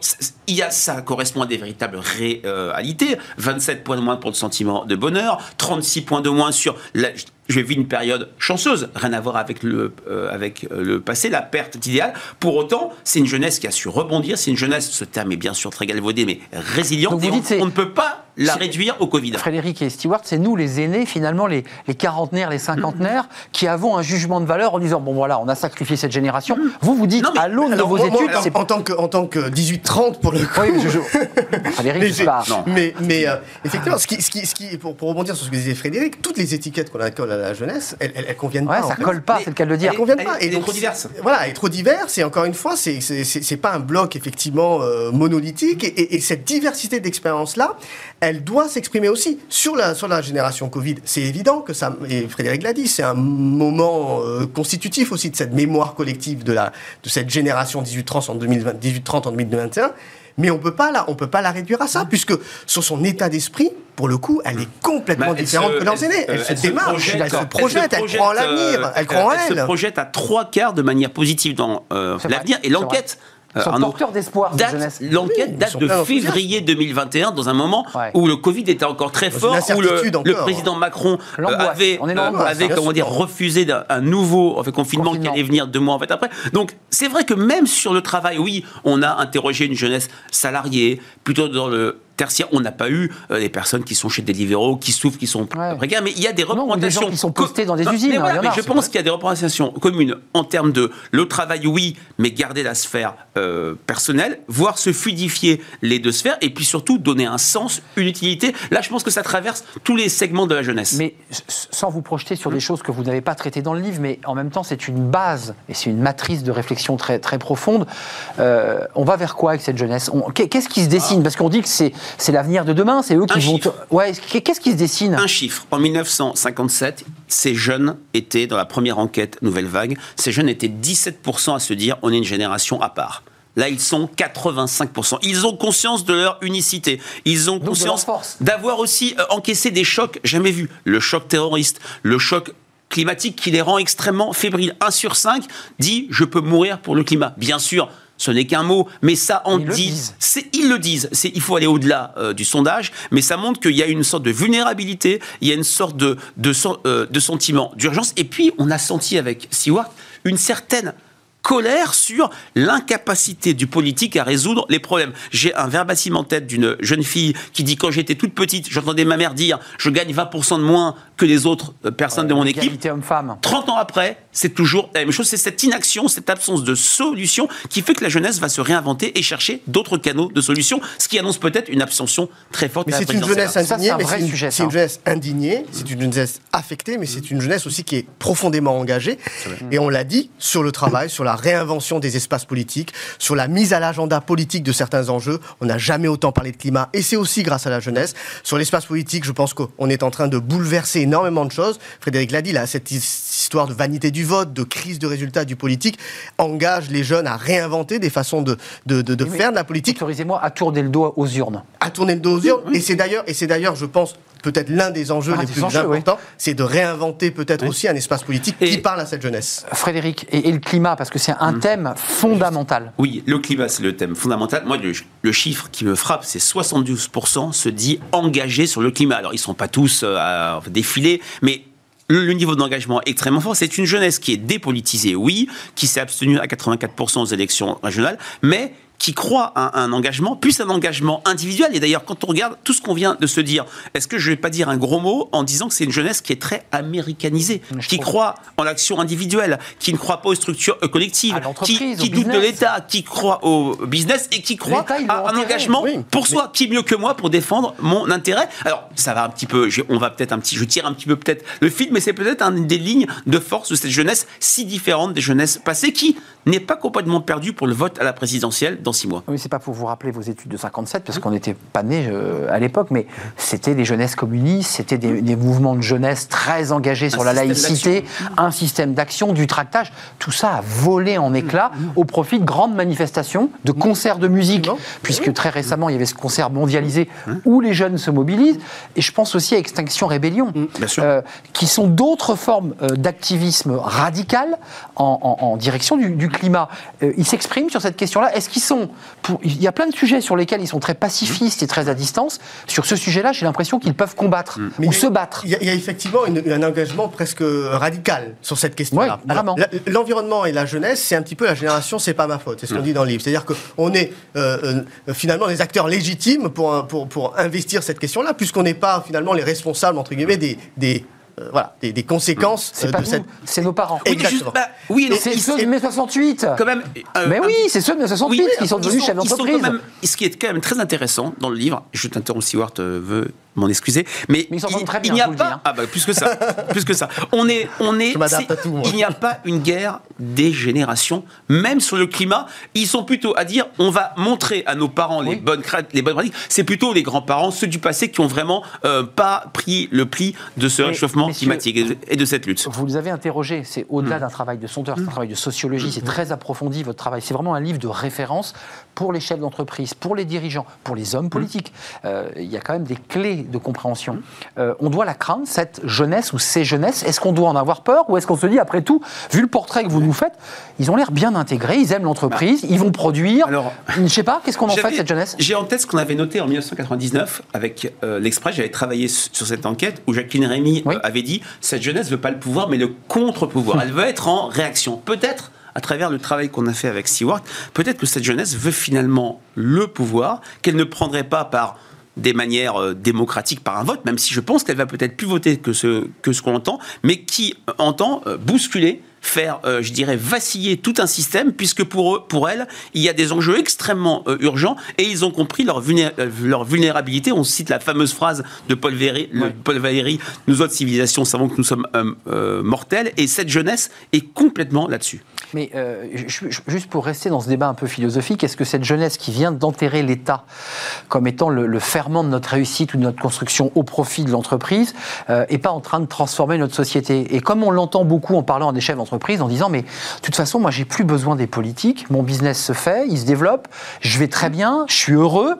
Il y a, ça correspond à des véritables réalités. 27 points de moins pour le sentiment de bonheur, 36 points de moins sur la, je vis une période chanceuse, rien à voir avec le, euh, avec euh, le passé, la perte d'idéal. Pour autant, c'est une jeunesse qui a su rebondir, c'est une jeunesse, ce terme est bien sûr très galvaudé, mais résiliente. on, ne peut pas la réduire au Covid. Frédéric et Stewart, c'est nous les aînés, finalement, les, les quarantenaires, les cinquantenaires, qui avons un jugement de valeur en disant, bon voilà, on a sacrifié cette génération. Mm-hmm. Vous, vous dites, à l'aune de vos études... c'est en, tant que, en tant que 18-30, pour le coup... Oui, je, Frédéric, mais, pas... mais, mais euh, effectivement, ce qui, ce qui, ce qui, pour, pour rebondir sur ce que disait Frédéric, toutes les étiquettes qu'on accorde à la jeunesse, elles, elles, conviennent ouais, pas. Ça colle pas, c'est le cas de le dire. Elles conviennent pas. Et, donc, trop diverses. Voilà, elle est trop diverse. Et encore une fois, c'est c'est pas un bloc effectivement euh, monolithique. Et, et, cette diversité d'expériences là, elle doit s'exprimer aussi sur la sur la génération Covid. C'est évident que ça. Et Frédéric l'a dit, c'est un moment euh, constitutif aussi de cette mémoire collective de la de cette génération 18-30 en 2020, 18-30 en 2021 mais on peut pas la, on peut pas la réduire à ça, puisque sur son état d'esprit, pour le coup, elle est complètement bah, différente que leurs aînés. Elle, se démarche, elle se projette, elle, croit en l'avenir, elle croit en elle. Elle se projette à trois quarts de manière positive dans euh, l'avenir, et l'enquête sont porteurs d'espoir. L'enquête date de février 2021, dans un moment où le Covid était encore très fort, où le, président Macron euh, avait, euh, avait comment dire, refusé un, nouveau confinement, qui allait venir deux mois en fait après. Donc c'est vrai que même sur le travail, oui, on a interrogé une jeunesse salariée, plutôt dans le tertiaire, on n'a pas eu euh, des personnes qui sont chez libéraux, qui souffrent, qui sont précaires, mais il y a des représentations. des gens qui sont postés dans des usines. mais je pense qu'il y a des représentations communes en termes de le travail, oui, mais garder la sphère euh, personnelle, voire se fluidifier les deux sphères, et puis surtout donner un sens, une utilité. Là, je pense que ça traverse tous les segments de la jeunesse. Mais sans vous projeter sur des choses que vous n'avez pas traitées dans le livre, mais en même temps, c'est une base et c'est une matrice de réflexion très, très profonde. Euh, on va vers quoi avec cette jeunesse? Qu'est-ce qui se dessine? Parce qu'on dit que c'est c'est l'avenir de demain, c'est eux qui vont. Ouais, qu'est-ce qui se dessine? Un chiffre. En 1957, ces jeunes étaient, dans la première enquête Nouvelle Vague, ces jeunes étaient 17% à se dire on est une génération à part. Là, ils sont 85%. Ils ont conscience de leur unicité. Ils ont conscience d'avoir aussi euh, encaissé des chocs jamais vus. Le choc terroriste, le choc climatique qui les rend extrêmement fébriles. Un sur cinq dit je peux mourir pour le climat. Bien sûr, ce n'est qu'un mot, mais ça en dit. ils le disent. Il faut aller au-delà euh, du sondage, mais ça montre qu'il y a une sorte de vulnérabilité, il y a une sorte de, de, euh, de sentiment d'urgence. Et puis, on a senti avec Stewart une certaine colère sur l'incapacité du politique à résoudre les problèmes. J'ai un verbatim en tête d'une jeune fille qui dit quand j'étais toute petite, j'entendais ma mère dire je gagne 20% de moins que les autres euh, personnes de mon équipe. Homme-femme. 30 ans après, c'est toujours la même chose. C'est cette inaction, cette absence de solution qui fait que la jeunesse va se réinventer et chercher d'autres canaux de solution, ce qui annonce peut-être une abstention très forte. Mais c'est une jeunesse indignée, c'est une, jeunesse indignée, c'est une jeunesse affectée, mais c'est une jeunesse aussi qui est profondément engagée. Et on l'a dit sur le travail, sur la réinvention des espaces politiques, sur la mise à l'agenda politique de certains enjeux. On n'a jamais autant parlé de climat, et c'est aussi grâce à la jeunesse. Sur l'espace politique, je pense qu'on est en train de bouleverser énormément de choses. Frédéric l'a dit, là, cette histoire de vanité du vote, de crise de résultats du politique, engage les jeunes à réinventer des façons de, de, de, faire de la politique. Autorisez-moi à tourner le dos aux urnes. À tourner le dos aux urnes. Et c'est d'ailleurs, et c'est d'ailleurs, je pense, peut-être l'un des enjeux les plus importants, c'est de réinventer peut-être aussi un espace politique qui parle à cette jeunesse. Frédéric, et, le climat, parce que c'est un mmh. thème fondamental. Oui, le climat, c'est le thème fondamental. Moi, le, chiffre qui me frappe, c'est 72% se dit engagé sur le climat. Alors, ils ne sont pas tous euh, à défiler, mais le, niveau d'engagement est extrêmement fort. C'est une jeunesse qui est dépolitisée, oui, qui s'est abstenue à 84% aux élections régionales, mais qui croit à un engagement, plus un engagement individuel. Et d'ailleurs, quand on regarde tout ce qu'on vient de se dire, est-ce que je ne vais pas dire un gros mot en disant que c'est une jeunesse qui est très américanisée, qui croit en l'action individuelle, qui ne croit pas aux structures collectives, qui, doute de l'État, qui croit au business et qui croit à un engagement pour soi. Qui mieux que moi pour défendre mon intérêt Alors, ça va un petit peu, on va peut-être un petit, je tire un petit peu peut-être le fil, mais c'est peut-être une des lignes de force de cette jeunesse si différente des jeunesses passées qui n'est pas complètement perdue pour le vote à la présidentielle dans six mois. Oui, c'est pas pour vous rappeler vos études de 57, parce qu'on n'était pas nés euh, à l'époque, mais c'était des jeunesses communistes, c'était des, mouvements de jeunesse très engagés sur la laïcité, un système d'action, du tractage. Tout ça a volé en éclats mm, mm. au profit de grandes manifestations, de mm. concerts de musique, puisque très récemment, il y avait ce concert mondialisé où les jeunes se mobilisent. Et je pense aussi à Extinction Rébellion, euh, qui sont d'autres formes euh, d'activisme radical en, direction du, climat. ils s'expriment sur cette question-là. Est-ce qu'ils sont sont, pour, il y a plein de sujets sur lesquels ils sont très pacifistes et très à distance. Sur ce sujet-là, j'ai l'impression qu'ils peuvent combattre ou se battre. Il y, a effectivement un engagement presque radical sur cette question-là. L'environnement et la jeunesse, c'est un petit peu la génération, c'est pas ma faute. C'est ce qu'on dit dans le livre. C'est-à-dire qu'on est euh, euh, finalement des acteurs légitimes pour, pour, pour investir cette question-là, puisqu'on n'est pas finalement les responsables entre guillemets des, des euh, voilà, des, des conséquences c'est euh, de cette... C'est nos parents. Exactement. Bah, oui, c'est ceux de mai 68. Quand même. Euh, mais oui, c'est ceux de mai 68 qui sont devenus chefs d'entreprise. Ce qui est quand même très intéressant dans le livre, je t'interromps si Ward veut m'en excuser. Mais, mais il, très bien, il n'y a pas. Hein. Ah bah plus que ça, plus que ça. On est, on est. tout, il n'y a pas une guerre des générations, même sur le climat. Ils sont plutôt à dire, on va montrer à nos parents les bonnes les bonnes pratiques. C'est plutôt les grands-parents, ceux du passé, qui ont vraiment euh, pas pris le pli de ce réchauffement climatique et de cette lutte. Vous les avez interrogés. C'est au-delà hmm. d'un travail de sondeur, c'est un hmm. travail de sociologie. C'est hmm. très approfondi votre travail. C'est vraiment un livre de référence pour les chefs d'entreprise, pour les dirigeants, pour les hommes politiques. Euh, il y a quand même des clés de compréhension. Mmh. Euh, on doit la craindre, cette jeunesse ou ces jeunesses Est-ce qu'on doit en avoir peur ou est-ce qu'on se dit, après tout, vu le portrait que vous nous faites, ils ont l'air bien intégrés, ils aiment l'entreprise, ils vont produire. Alors, je sais pas, qu'est-ce qu'on en fait cette jeunesse? J'ai en tête ce qu'on avait noté en 1999 avec euh, l'Express. J'avais travaillé sur cette enquête où Jacqueline Rémy avait dit cette jeunesse veut pas le pouvoir, mais le contre-pouvoir. Elle veut être en réaction. Peut-être à travers le travail qu'on a fait avec Seward, peut-être que cette jeunesse veut finalement le pouvoir, qu'elle ne prendrait pas par des manières euh, démocratiques par un vote, même si je pense qu'elle va peut-être plus voter que ce que ce qu'on entend, mais qui entend euh, bousculer faire, euh, je dirais, vaciller tout un système, puisque pour eux, pour elles, il y a des enjeux extrêmement urgents et ils ont compris leur, leur, vulnérabilité. On cite la fameuse phrase de Paul Valéry, Paul Valéry nous autres civilisations savons que nous sommes mortels, et cette jeunesse est complètement là-dessus. Mais euh, juste pour rester dans ce débat un peu philosophique, est-ce que cette jeunesse qui vient d'enterrer l'État comme étant le, ferment de notre réussite ou de notre construction au profit de l'entreprise n'est euh, pas en train de transformer notre société? Et comme on l'entend beaucoup en parlant à des chefs d'entreprise, en disant mais de toute façon moi j'ai plus besoin des politiques, mon business se fait, il se développe, je vais très bien, je suis heureux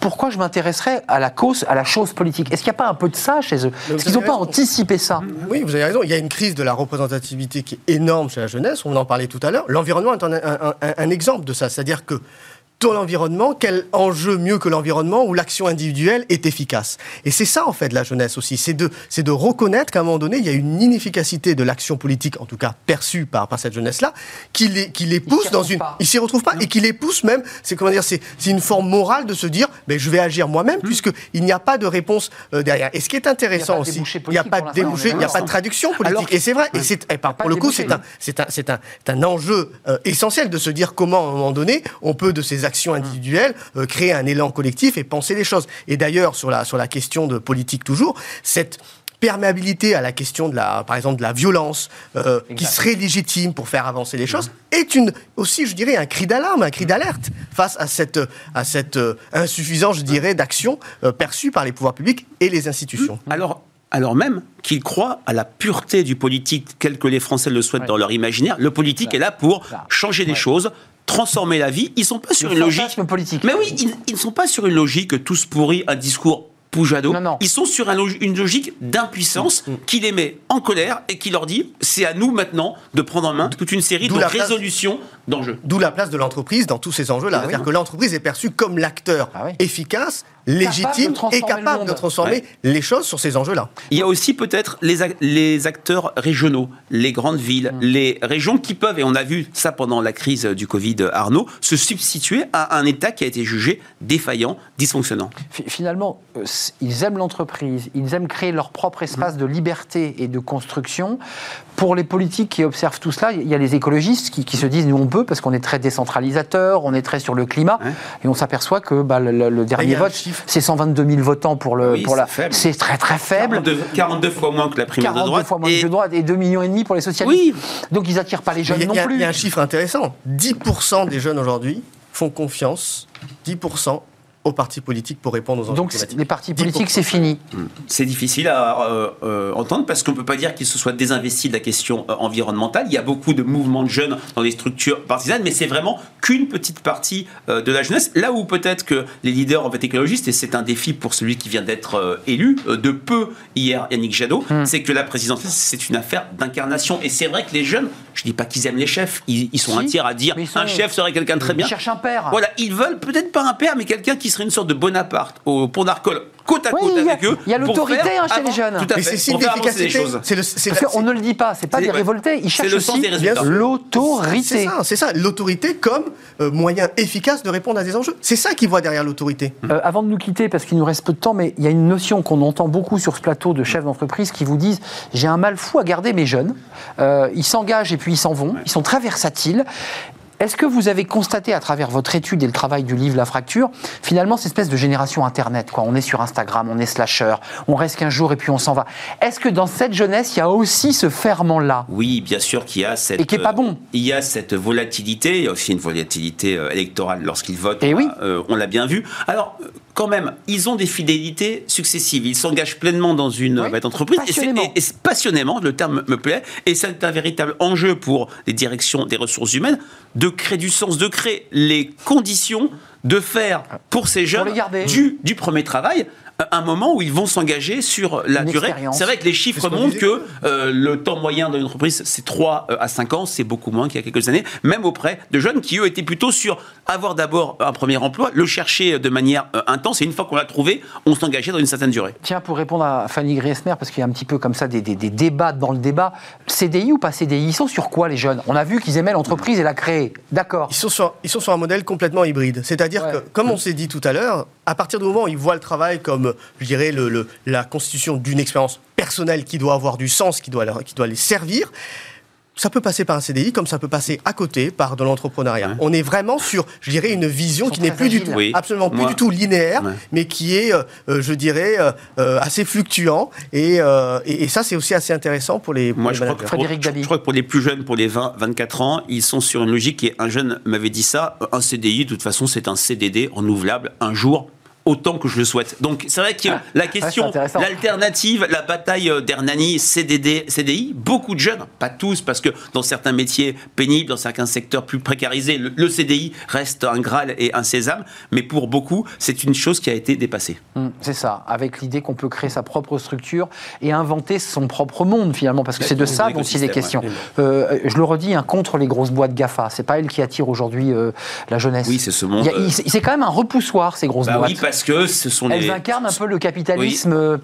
pourquoi je m'intéresserais à la cause, à la chose politique? Est-ce qu'il n'y a pas un peu de ça chez eux? Est-ce qu'ils n'ont pas anticipé ça Oui, vous avez raison. Il y a une crise de la représentativité qui est énorme chez la jeunesse. On en parlait tout à l'heure. L'environnement est un exemple de ça. C'est-à-dire que ton environnement, quel enjeu mieux que l'environnement où l'action individuelle est efficace. Et c'est ça, en fait, la jeunesse aussi. C'est de, c'est de reconnaître qu'à un moment donné, il y a une inefficacité de l'action politique, en tout cas perçue par, par cette jeunesse-là, qui les, qui les pousse dans une. Ils s'y retrouvent pas. Et qui les pousse même, c'est comment dire, c'est, c'est une forme morale de se dire, ben, je vais agir moi-même, mmh. puisqu'il n'y a pas de réponse euh, derrière. Et ce qui est intéressant aussi, il n'y a pas de débouché, il n'y a pas de traduction politique. et c'est vrai. Et c'est, et pour le coup, c'est un, c'est un, c'est un, un, enjeu euh, essentiel de se dire comment, à un moment donné, on peut de ces actions individuelles, euh, créer un élan collectif et penser les choses. Et d'ailleurs, sur la, sur la question de politique toujours, cette perméabilité à la question de la, par exemple, de la violence, euh, qui serait légitime pour faire avancer les choses, est une, aussi, je dirais, un cri d'alarme, un cri d'alerte face à cette, à cette euh, insuffisance, je dirais, d'action perçue par les pouvoirs publics et les institutions. Alors, alors même qu'ils croient à la pureté du politique tel que les Français le souhaitent dans leur imaginaire, le politique est là pour changer les choses, transformer la vie. Ils sont pas sur une logique politique. Mais oui, ils, ne sont pas sur une logique tous pourris, un discours Poujado. Ils sont sur une logique d'impuissance mm. qui les met en colère et qui leur dit c'est à nous maintenant de prendre en main toute une série de résolutions d'enjeux. D'où la place de l'entreprise dans tous ces enjeux-là. C'est-à-dire que l'entreprise est perçue comme l'acteur ah efficace légitime et capable de transformer les choses sur ces enjeux-là. Il y a aussi peut-être les, les acteurs régionaux, les grandes villes, les régions qui peuvent, et on a vu ça pendant la crise du Covid, Arnaud, se substituer à un État qui a été jugé défaillant, dysfonctionnant. Finalement, euh, ils aiment l'entreprise, ils aiment créer leur propre espace mm. de liberté et de construction. Pour les politiques qui observent tout cela, il y a les écologistes qui, se disent nous on peut parce qu'on est très décentralisateur, on est très sur le climat, et on s'aperçoit que bah, le, dernier vote c'est 122 000 votants pour le pour la. C'est très très faible. 42, fois moins que la primaire de droite. fois moins et... que de droite et 2 millions et demi pour les socialistes. Oui. Donc ils attirent pas les jeunes non plus. Il y a un chiffre intéressant. 10% des jeunes aujourd'hui font confiance. 10% aux partis politiques pour répondre aux enjeux Donc les partis politiques, c'est fini. Hmm. C'est difficile à euh, euh, entendre parce qu'on ne peut pas dire qu'ils se soient désinvestis de la question euh, environnementale. Il y a beaucoup de mouvements de jeunes dans les structures partisanes, mais c'est vraiment qu'une petite partie de la jeunesse. Là où peut-être que les leaders en fait écologistes, et c'est un défi pour celui qui vient d'être élu, de peu hier, Yannick Jadot, hmm. c'est que la présidentielle, c'est une affaire d'incarnation. Et c'est vrai que les jeunes Je dis pas qu'ils aiment les chefs. Ils, sont un tiers à dire un chef serait quelqu'un de très bien. Ils cherchent un père. Voilà, ils veulent peut-être pas un père, mais quelqu'un qui serait une sorte de Bonaparte au pont d'Arcole côte à côte avec eux. Il y a l'autorité hein, chez les jeunes. Tout à fait. Mais c'est d'efficacité. Parce qu'on ne le dit pas, c'est pas des révoltés. Ils cherchent aussi l'autorité. C'est ça, c'est ça. L'autorité comme euh, moyen efficace de répondre à des enjeux. C'est ça qu'ils voient derrière l'autorité. Euh, avant de nous quitter, parce qu'il nous reste peu de temps, mais il y a une notion qu'on entend beaucoup sur ce plateau de chefs d'entreprise qui vous disent j'ai un mal fou à garder mes jeunes. Euh, ils s'engagent et puis ils s'en vont. Ils sont très versatiles. Est-ce que vous avez constaté à travers votre étude et le travail du livre La Fracture, finalement, cette espèce de génération Internet quoi? On est sur Instagram, on est slasher, on reste qu'un jour et puis on s'en va. Est-ce que dans cette jeunesse, il y a aussi ce ferment-là? Oui, bien sûr qu'il y a cette... Et qui pas bon. Il y a cette volatilité, il y a aussi une volatilité euh, électorale lorsqu'ils votent. Et eh oui. Euh, on l'a bien vu. Alors, quand même, ils ont des fidélités successives. Ils s'engagent pleinement dans une entreprise. Passionnément. Et, passionnément, le terme me plaît. Et c'est un véritable enjeu pour les directions des ressources humaines de créer du sens, de créer les conditions de faire pour ces jeunes du, du premier travail un moment où ils vont s'engager sur la durée. C'est vrai que les chiffres montrent que euh, le temps moyen d'une entreprise, c'est 3 euh, à 5 ans, c'est beaucoup moins qu'il y a quelques années, même auprès de jeunes qui, eux, étaient plutôt sur avoir d'abord un premier emploi, le chercher de manière euh, intense, et une fois qu'on l'a trouvé, on s'engageait dans une certaine durée. Tiens, pour répondre à Fanny Griesmer, parce qu'il y a un petit peu comme ça des, débats dans le débat, CDI ou pas CDI, ils sont sur quoi les jeunes? On a vu qu'ils aimaient l'entreprise et la créer, d'accord. Ils, sont sur, ils sont sur un modèle complètement hybride, c'est-à-dire que, comme on s'est dit tout à l'heure, à partir du moment où ils voient le travail comme, je dirais, le, la constitution d'une expérience personnelle qui doit avoir du sens, qui doit, qui doit les servir, ça peut passer par un CDI comme ça peut passer à côté par de l'entrepreneuriat. On est vraiment sur, je dirais, une vision qui n'est plus du tout, absolument plus du tout linéaire, mais qui est, euh, euh, je dirais, euh, assez fluctuant. Et, et, ça, c'est aussi assez intéressant pour les. Moi, je, crois que pour, je, crois que pour les plus jeunes, pour les 20, 24 ans, ils sont sur une logique. Et un jeune m'avait dit ça. Un CDI, de toute façon, c'est un CDD renouvelable un jour autant que je le souhaite. Donc c'est vrai que ah. la question, l'alternative, la bataille euh, d'Hernani, CDD, CDI, beaucoup de jeunes, pas tous, parce que dans certains métiers pénibles, dans certains secteurs plus précarisés, le, CDI reste un Graal et un sésame, mais pour beaucoup, c'est une chose qui a été dépassée. Hum, c'est ça, avec l'idée qu'on peut créer sa propre structure et inventer son propre monde finalement, parce que c'est de ça dont il est question. Euh, je le redis, hein, contre les grosses boîtes GAFA, c'est pas elle qui attire aujourd'hui euh, la jeunesse. Oui, c'est ce monde. C'est quand même un repoussoir ces grosses bah boîtes parce que ce sont Elles incarnent un peu le capitalisme euh,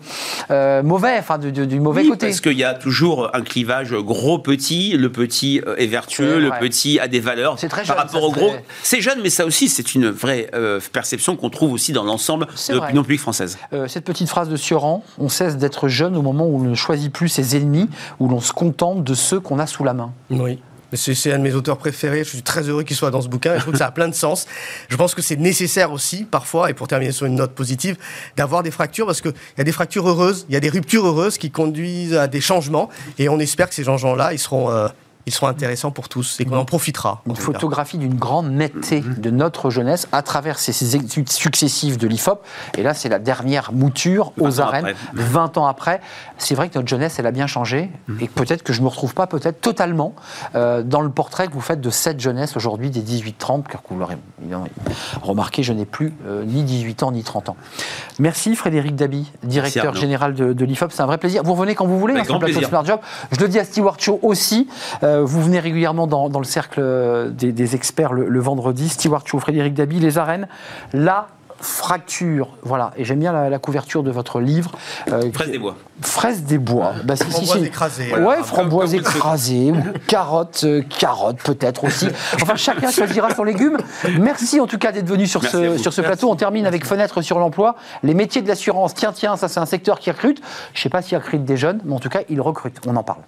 euh, mauvais, enfin du, mauvais oui, côté. parce qu'il y a toujours un clivage gros-petit. Le petit euh, est vertueux, le petit a des valeurs. C'est très jeune. Par rapport au gros, c'est jeune, mais ça aussi, c'est une vraie perception qu'on trouve aussi dans l'ensemble de l'opinion publique française. cette petite phrase de Sioran, on cesse d'être jeune au moment où on ne choisit plus ses ennemis, où l'on se contente de ceux qu'on a sous la main. Oui. C'est un de mes auteurs préférés. Je suis très heureux qu'il soit dans ce bouquin. je trouve que ça a plein de sens. Je pense que c'est nécessaire aussi, parfois, et pour terminer sur une note positive, d'avoir des fractures parce qu'il y a des fractures heureuses, il y a des ruptures heureuses qui conduisent à des changements. Et on espère que ces changements-là, ils seront euh, ils seront intéressants pour tous et qu'on en profitera. Une photographie d'une grande netteté mm-hmm. de notre jeunesse à travers ces, études successives de l'IFOP. Et là, c'est la dernière mouture aux arènes, 20 ans après. C'est vrai que notre jeunesse, elle a bien changé mm-hmm. et peut-être que je ne me retrouve pas peut-être totalement euh, dans le portrait que vous faites de cette jeunesse aujourd'hui des 18-30, car vous l'aurez remarqué, je n'ai plus euh, ni 18 ans ni 30 ans. Merci Frédéric Dabi, directeur général de, l'IFOP. C'est un vrai plaisir. Vous revenez quand vous voulez, sur le plateau Smart Job. Je le dis à Stewart Show aussi. Euh, euh, vous venez régulièrement dans, le cercle des, experts le, vendredi. Stewart Chou, Frédéric Dabi, les arènes. La fracture, voilà, et j'aime bien la, couverture de votre livre. Euh, Fraise des bois. Fraise des bois. Bah, framboise écrasée. Ouais, framboise écrasée, carotte, euh, carotte peut-être aussi. Enfin, chacun choisira son légume. Merci en tout cas d'être venu sur ce, sur ce plateau. On termine avec Fenêtre sur l'emploi. Les métiers de l'assurance, tiens, tiens, ça c'est un secteur qui recrute. Je ne sais pas s'il recrute des jeunes, mais en tout cas, il recrute. On en parle.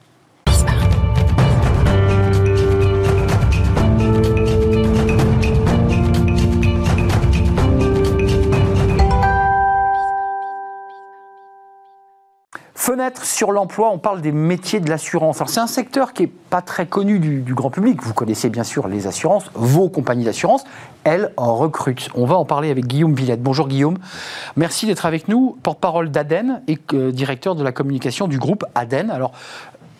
Fenêtre sur l'emploi, on parle des métiers de l'assurance. Alors c'est un secteur qui n'est pas très connu du, grand public. Vous connaissez bien sûr les assurances, vos compagnies d'assurance, elles en recrutent. On va en parler avec Guillaume Villette. Bonjour Guillaume, merci d'être avec nous, porte-parole d'Aden et euh, directeur de la communication du groupe Aden. Alors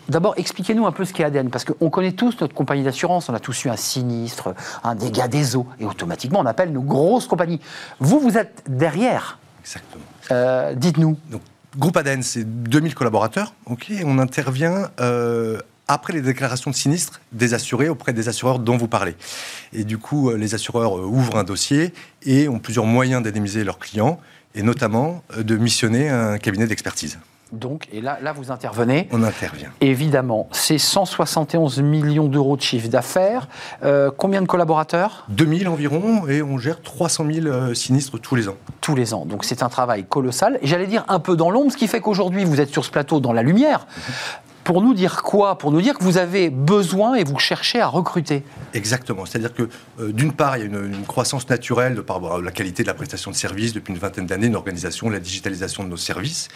D'abord, expliquez-nous un peu ce qu'est Aden, parce qu'on connaît tous notre compagnie d'assurance, on a tous eu un sinistre, un dégât des eaux, et automatiquement on appelle nos grosses compagnies. Vous, vous êtes derrière. Exactement. Euh, dites-nous. Groupe ADN, c'est 2000 collaborateurs. On intervient euh, après les déclarations de sinistre des assurés auprès des assureurs dont vous parlez. Et du coup, euh, les assureurs euh, ouvrent un dossier et ont plusieurs moyens d'indemniser leurs clients, et notamment de missionner un cabinet d'expertise. Donc, et là, là, vous intervenez. On intervient. Évidemment, c'est 171 millions d'euros de chiffre d'affaires. combien de collaborateurs? 2000 environ, et on gère 300 000 sinistres tous les ans. Tous les ans. Donc c'est un travail colossal. Et j'allais dire un peu dans l'ombre, ce qui fait qu'aujourd'hui, vous êtes sur ce plateau dans la lumière. Pour nous dire quoi? Pour nous dire que vous avez besoin et vous cherchez à recruter. Exactement. C'est-à-dire que, euh, d'une part, il y a une, croissance naturelle de par la qualité de la prestation de services depuis une vingtaine d'années, une organisation, la digitalisation de nos services,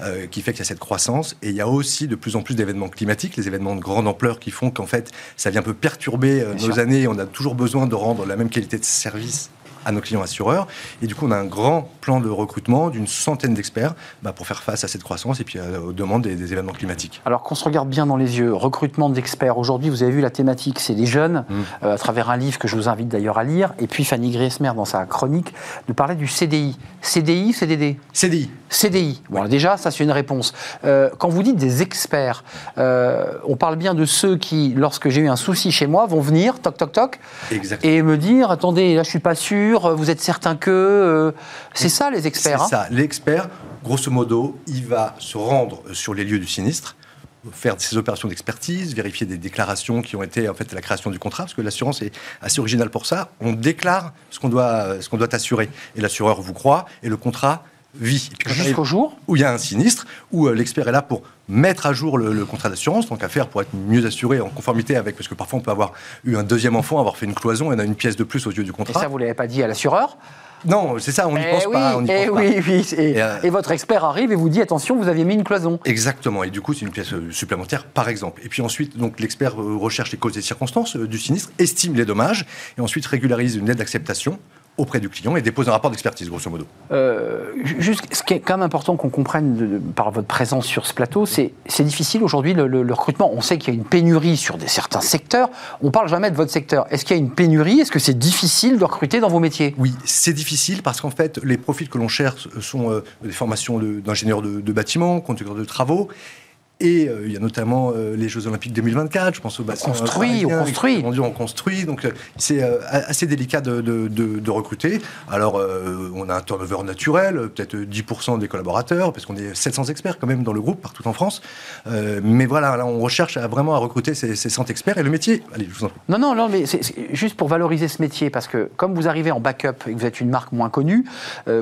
euh, qui fait qu'il y a cette croissance. Et il y a aussi de plus en plus d'événements climatiques, les événements de grande ampleur qui font qu'en fait, ça vient un peu perturber euh, nos années. On a toujours besoin de rendre la même qualité de service à nos clients assureurs. Et du coup, on a un grand plan de recrutement d'une centaine d'experts bah, pour faire face à cette croissance et puis euh, aux demandes des, événements climatiques. Alors qu'on se regarde bien dans les yeux, recrutement d'experts. Aujourd'hui, vous avez vu la thématique, c'est les jeunes, mmh. euh, à travers un livre que je vous invite d'ailleurs à lire. Et puis Fanny Griesmer, dans sa chronique, nous parlait du CDI. CDI, CDD CDI. CDI. Bon, déjà, ça c'est une réponse. Euh, quand vous dites des experts, on parle bien de ceux qui, lorsque j'ai eu un souci chez moi, vont venir, toc, toc, toc, et me dire, attendez, là je suis pas sûr vous êtes certain que... Euh, c'est ça les experts C'est hein ça. L'expert, grosso modo, il va se rendre sur les lieux du sinistre, faire ses opérations d'expertise, vérifier des déclarations qui ont été en fait la création du contrat, parce que l'assurance est assez originale pour ça. On déclare ce qu'on doit, ce qu'on doit assurer, et l'assureur vous croit, et le contrat vit. Jusqu'au jour Où il y a un sinistre, où euh, l'expert est là pour mettre à jour le, contrat d'assurance, donc à faire pour être mieux assuré en conformité avec, parce que parfois on peut avoir eu un deuxième enfant, avoir fait une cloison et on a une pièce de plus aux yeux du contrat. Et ça, vous ne l'avez pas dit à l'assureur? Non, c'est ça, on n'y eh pense pas. On eh pense oui, pas. oui, euh, et, votre expert arrive et vous dit attention, vous aviez mis une cloison. Exactement, et du coup, c'est une pièce euh, supplémentaire, par exemple. Et puis ensuite, donc l'expert recherche les causes et circonstances du sinistre, estime les dommages, et ensuite régularise une aide d'acceptation auprès du client et dépose un rapport d'expertise, grosso modo. Euh, juste, ce qui est quand même important qu'on comprenne par votre présence sur ce plateau, c'est c'est difficile aujourd'hui le, recrutement. On sait qu'il y a une pénurie sur des, certains secteurs. On parle jamais de votre secteur. Est-ce qu'il y a une pénurie? Est-ce que c'est difficile de recruter dans vos métiers? Oui, c'est difficile parce qu'en fait, les profils que l'on cherche sont euh, des formations d'ingénieurs de, de, bâtiments, conducteurs de travaux. Et euh, il y a notamment euh, les Jeux Olympiques 2024, je pense au bassin. On construit, on construit. On construit, donc euh, c'est assez délicat de, de, de, recruter. Alors, on a un turnover naturel, peut-être 10% des collaborateurs, parce qu'on est 700 experts quand même dans le groupe, partout en France. mais voilà, là, on recherche à, vraiment à recruter ces, ces 100 experts. Et le métier, allez, je vous en prie. Non, non, non, mais c'est juste pour valoriser ce métier, parce que comme vous arrivez en backup et que vous êtes une marque moins connue,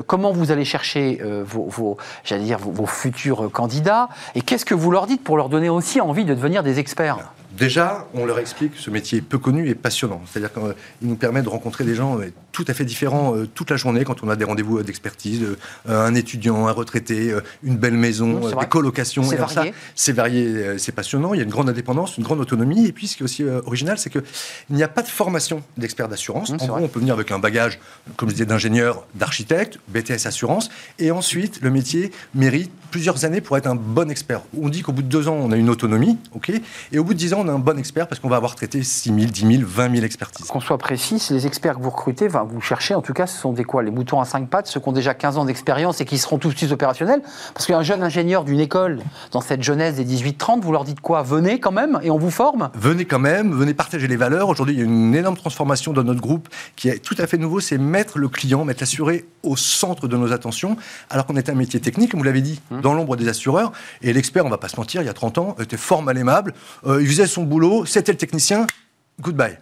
comment vous allez chercher vos, vos j'allais dire, vos, vos futurs candidats et qu'est-ce que vous leur pour leur donner aussi envie de devenir des experts Déjà, on leur explique que ce métier est peu connu et passionnant. C'est-à-dire qu'il nous permet de rencontrer des gens euh, tout à fait différents euh, toute la journée quand on a des rendez-vous euh, d'expertise, un étudiant, un retraité, une belle maison, des colocations. C'est varié. C'est varié, c'est passionnant. Il y a une grande indépendance, une grande autonomie. Et puis, ce qui est aussi original, c'est qu'il n'y a pas de formation d'expert d'assurance. en gros, on peut venir avec un bagage, comme je disais, d'ingénieur, d'architecte, BTS assurance. Et ensuite, le métier mérite plusieurs années pour être un bon expert. On dit qu'au bout de deux ans, on a une autonomie, ok, et au bout de dix ans, on a un bon expert parce qu'on va avoir traité 6 000, 10 000, 20 000 expertises. Qu'on soit précis, les experts que vous recrutez, enfin, vous cherchez, en tout cas, ce sont des quoi Les moutons à cinq pattes, ceux qui ont déjà 15 ans d'expérience et qui seront tout de suite opérationnels Parce qu'un jeune ingénieur d'une école, dans cette jeunesse des 18-30, vous leur dites quoi? Venez quand même et on vous forme? Venez quand même, venez partager les valeurs. Aujourd'hui, il y a une énorme transformation dans notre groupe qui est tout à fait nouveau, c'est mettre le client, mettre l'assuré au centre de nos attentions, alors qu'on est un métier technique, comme vous l'avez dit, hum. dans l'ombre des assureurs. Et l'expert, on va pas se mentir, il y a 30 ans, était fort mal aimable. Euh, il faisait son boulot, c'était le technicien, goodbye.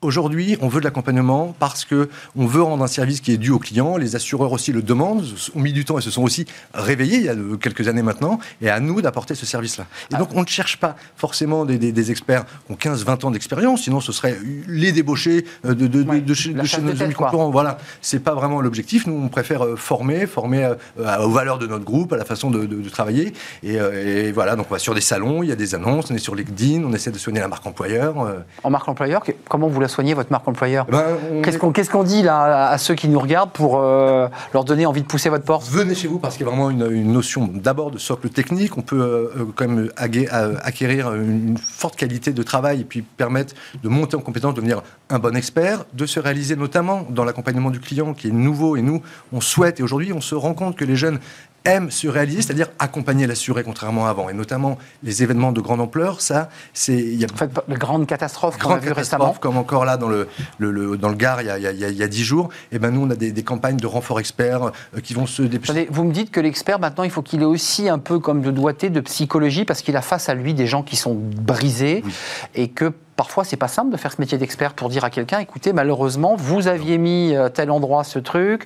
Aujourd'hui, on veut de l'accompagnement parce que on veut rendre un service qui est dû au client. Les assureurs aussi le demandent, ont mis du temps et se sont aussi réveillés il y a quelques années maintenant. Et à nous d'apporter ce service-là. Et donc, on ne cherche pas forcément des, experts qui ont 15-20 ans d'expérience, sinon ce serait les débaucher de, de, de, chez, nos amis concurrents. Voilà, c'est pas vraiment l'objectif. Nous, on préfère euh, former, former euh, aux valeurs de notre groupe, à la façon de, travailler. Euh, et, voilà, donc on va sur des salons, il y a des annonces, on est sur LinkedIn, on essaie de soigner la marque employeur. En marque employeur, comment vous la soigner votre marque employeur eh ben, Qu'est-ce qu'on dit là à ceux qui nous regardent pour euh, leur donner envie de pousser votre porte? Venez chez vous parce qu'il y a vraiment une, notion d'abord de socle technique. On peut euh, euh, quand même acquérir une forte qualité de travail et puis permettre de monter en compétence, de devenir un bon expert, de se réaliser notamment dans l'accompagnement du client qui est nouveau et nous, on souhaite et aujourd'hui on se rend compte que les jeunes aime se réaliser, c'est-à-dire accompagner l'assuré contrairement à avant. Et notamment les événements de grande ampleur, ça, c'est. Il y a en fait, de grandes catastrophes qu'on a vu récemment. Comme encore là dans le, le, dans le Gard il y a, il y a, 10 jours. Et eh ben nous, on a des, des campagnes de renfort experts euh, qui vont se dépêcher. Vous me dites que l'expert, maintenant, il faut qu'il ait aussi un peu comme de doigté de psychologie parce qu'il a face à lui des gens qui sont brisés et que parfois, c'est pas simple de faire ce métier d'expert pour dire à quelqu'un, écoutez, malheureusement, vous aviez mis euh, tel endroit ce truc,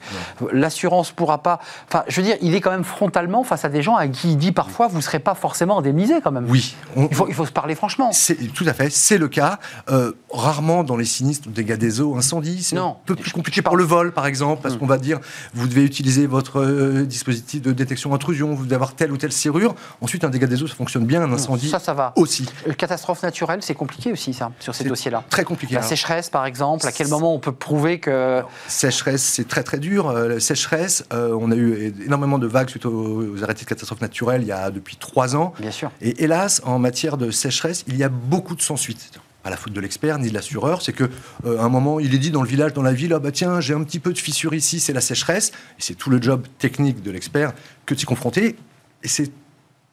l'assurance pourra pas. Enfin, je veux dire, il est quand même frontalement face à des gens à qui il dit parfois, vous serez pas forcément indemnisé quand même. Oui. il, faut, il faut se parler franchement. Tout à fait, c'est le cas. Euh, rarement dans les sinistres, dégâts des eaux, incendies, c'est un peu plus compliqué par le vol, par exemple, parce mm. qu'on va dire, vous devez utiliser votre euh, dispositif de détection intrusion, vous devez avoir telle ou telle serrure. Ensuite, un dégât des eaux, ça fonctionne bien, un incendie. Ça, ça va. Aussi. catastrophe naturelle, c'est compliqué aussi, ça sur ces dossiers-là Très compliqué. La hein. sécheresse, par exemple, à quel moment on peut prouver que. sécheresse, c'est très très dur. Euh, sécheresse, euh, on a eu énormément de vagues suite aux, arrêtés de catastrophes naturelles il y a depuis trois ans. Bien sûr. Et hélas, en matière de sécheresse, il y a beaucoup de sans-suite pas la faute de l'expert ni de l'assureur, c'est que euh, un moment il est dit dans le village, dans la ville, ah bah tiens j'ai un petit peu de fissure ici, c'est la sécheresse, et c'est tout le job technique de l'expert que tu confronter, et c'est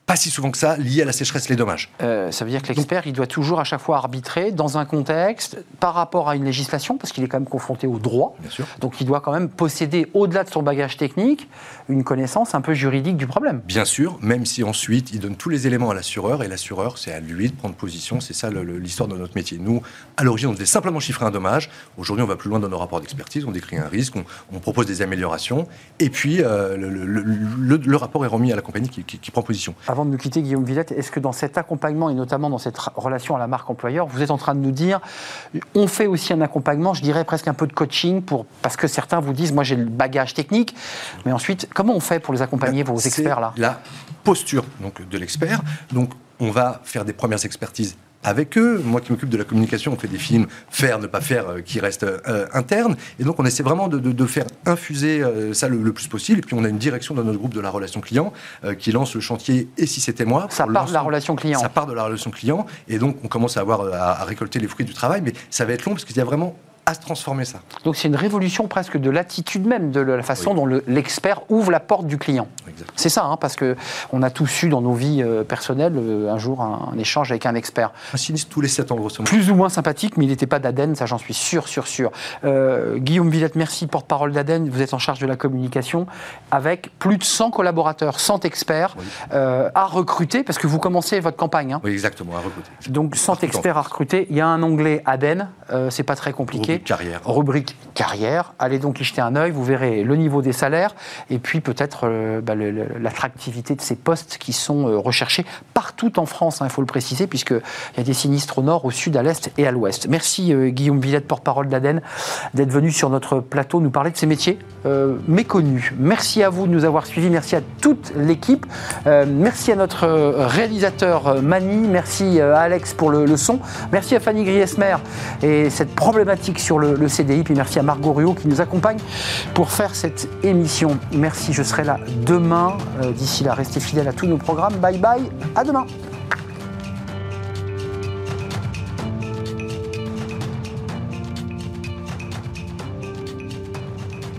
pas si souvent que ça lié à la sécheresse les dommages. Euh, ça veut dire que l'expert, il doit toujours à chaque fois arbitrer dans un contexte par rapport à une législation, parce qu'il est quand même confronté au droit. Bien sûr. Donc il doit quand même posséder, au-delà de son bagage technique, une connaissance un peu juridique du problème. Bien sûr, même si ensuite il donne tous les éléments à l'assureur, et l'assureur, c'est à lui de prendre position, c'est ça l'histoire de notre métier. Nous, à l'origine, on devait simplement chiffrer un dommage. Aujourd'hui, on va plus loin dans nos rapports d'expertise, on décrit un risque, on, propose des améliorations, et puis euh, le, rapport est remis à la compagnie qui, qui prend position avant de nous quitter, Guillaume Villette, est-ce que dans cet accompagnement et notamment dans cette relation à la marque employeur, vous êtes en train de nous dire, on fait aussi un accompagnement, je dirais presque un peu de coaching, pour, parce que certains vous disent, moi j'ai le bagage technique, mais ensuite, comment on fait pour les accompagner, vos experts là? La posture donc, de l'expert. Donc, on va faire des premières expertises avec eux. Moi qui m'occupe de la communication, on fait des films faire, ne pas faire, euh, qui restent euh, internes. Et donc on essaie vraiment de, faire infuser euh, ça le, plus possible. Et puis on a une direction dans notre groupe de la relation client qui lance le chantier Et si c'était moi Ça part de la relation client. Ça part de la relation client. Et donc on commence à avoir à récolter les fruits du travail. Mais ça va être long parce qu'il y a vraiment à se transformer ça. Donc c'est une révolution presque de l'attitude même, de la façon dont l'expert ouvre la porte du client. C'est ça, hein, parce que on a tous eu dans nos vies euh, personnelles euh, un jour un, échange avec un expert. Un sinistre tous les 7 ans, grosso Plus ou moins sympathique, mais il n'était pas d'Aden, ça j'en suis sûr, sûr, sûr. Euh, Guillaume Villette, merci, porte-parole d'Aden, vous êtes en charge de la communication, avec plus de 100 collaborateurs, 100 experts à recruter, parce que vous commencez votre campagne. Hein. Oui, exactement, à recruter. Donc 100 experts à recruter, il y a un onglet Aden, c'est pas très compliqué carrière. Rubrique carrière. Allez donc y jeter un œil, vous verrez le niveau des salaires et puis peut-être euh, bah, l'attractivité de ces postes qui sont euh, recherchés partout en France, hein, il faut le préciser, puisqu'il y a des sinistres au nord, au sud, à l'est et à l'ouest. Merci euh, Guillaume Villette, porte-parole d'Aden, d'être venu sur notre plateau nous parler de ces métiers méconnus. Merci à vous de nous avoir suivis, merci à toute l'équipe, merci à notre réalisateur Mani, merci à Alex pour le, son, merci à Fanny Griesmer et cette problématique sur le, CDI. Puis merci à Margot Ruot qui nous accompagne pour faire cette émission. Merci, je serai là demain. Euh, d'ici là, restez fidèles à tous nos programmes. Bye bye, à demain.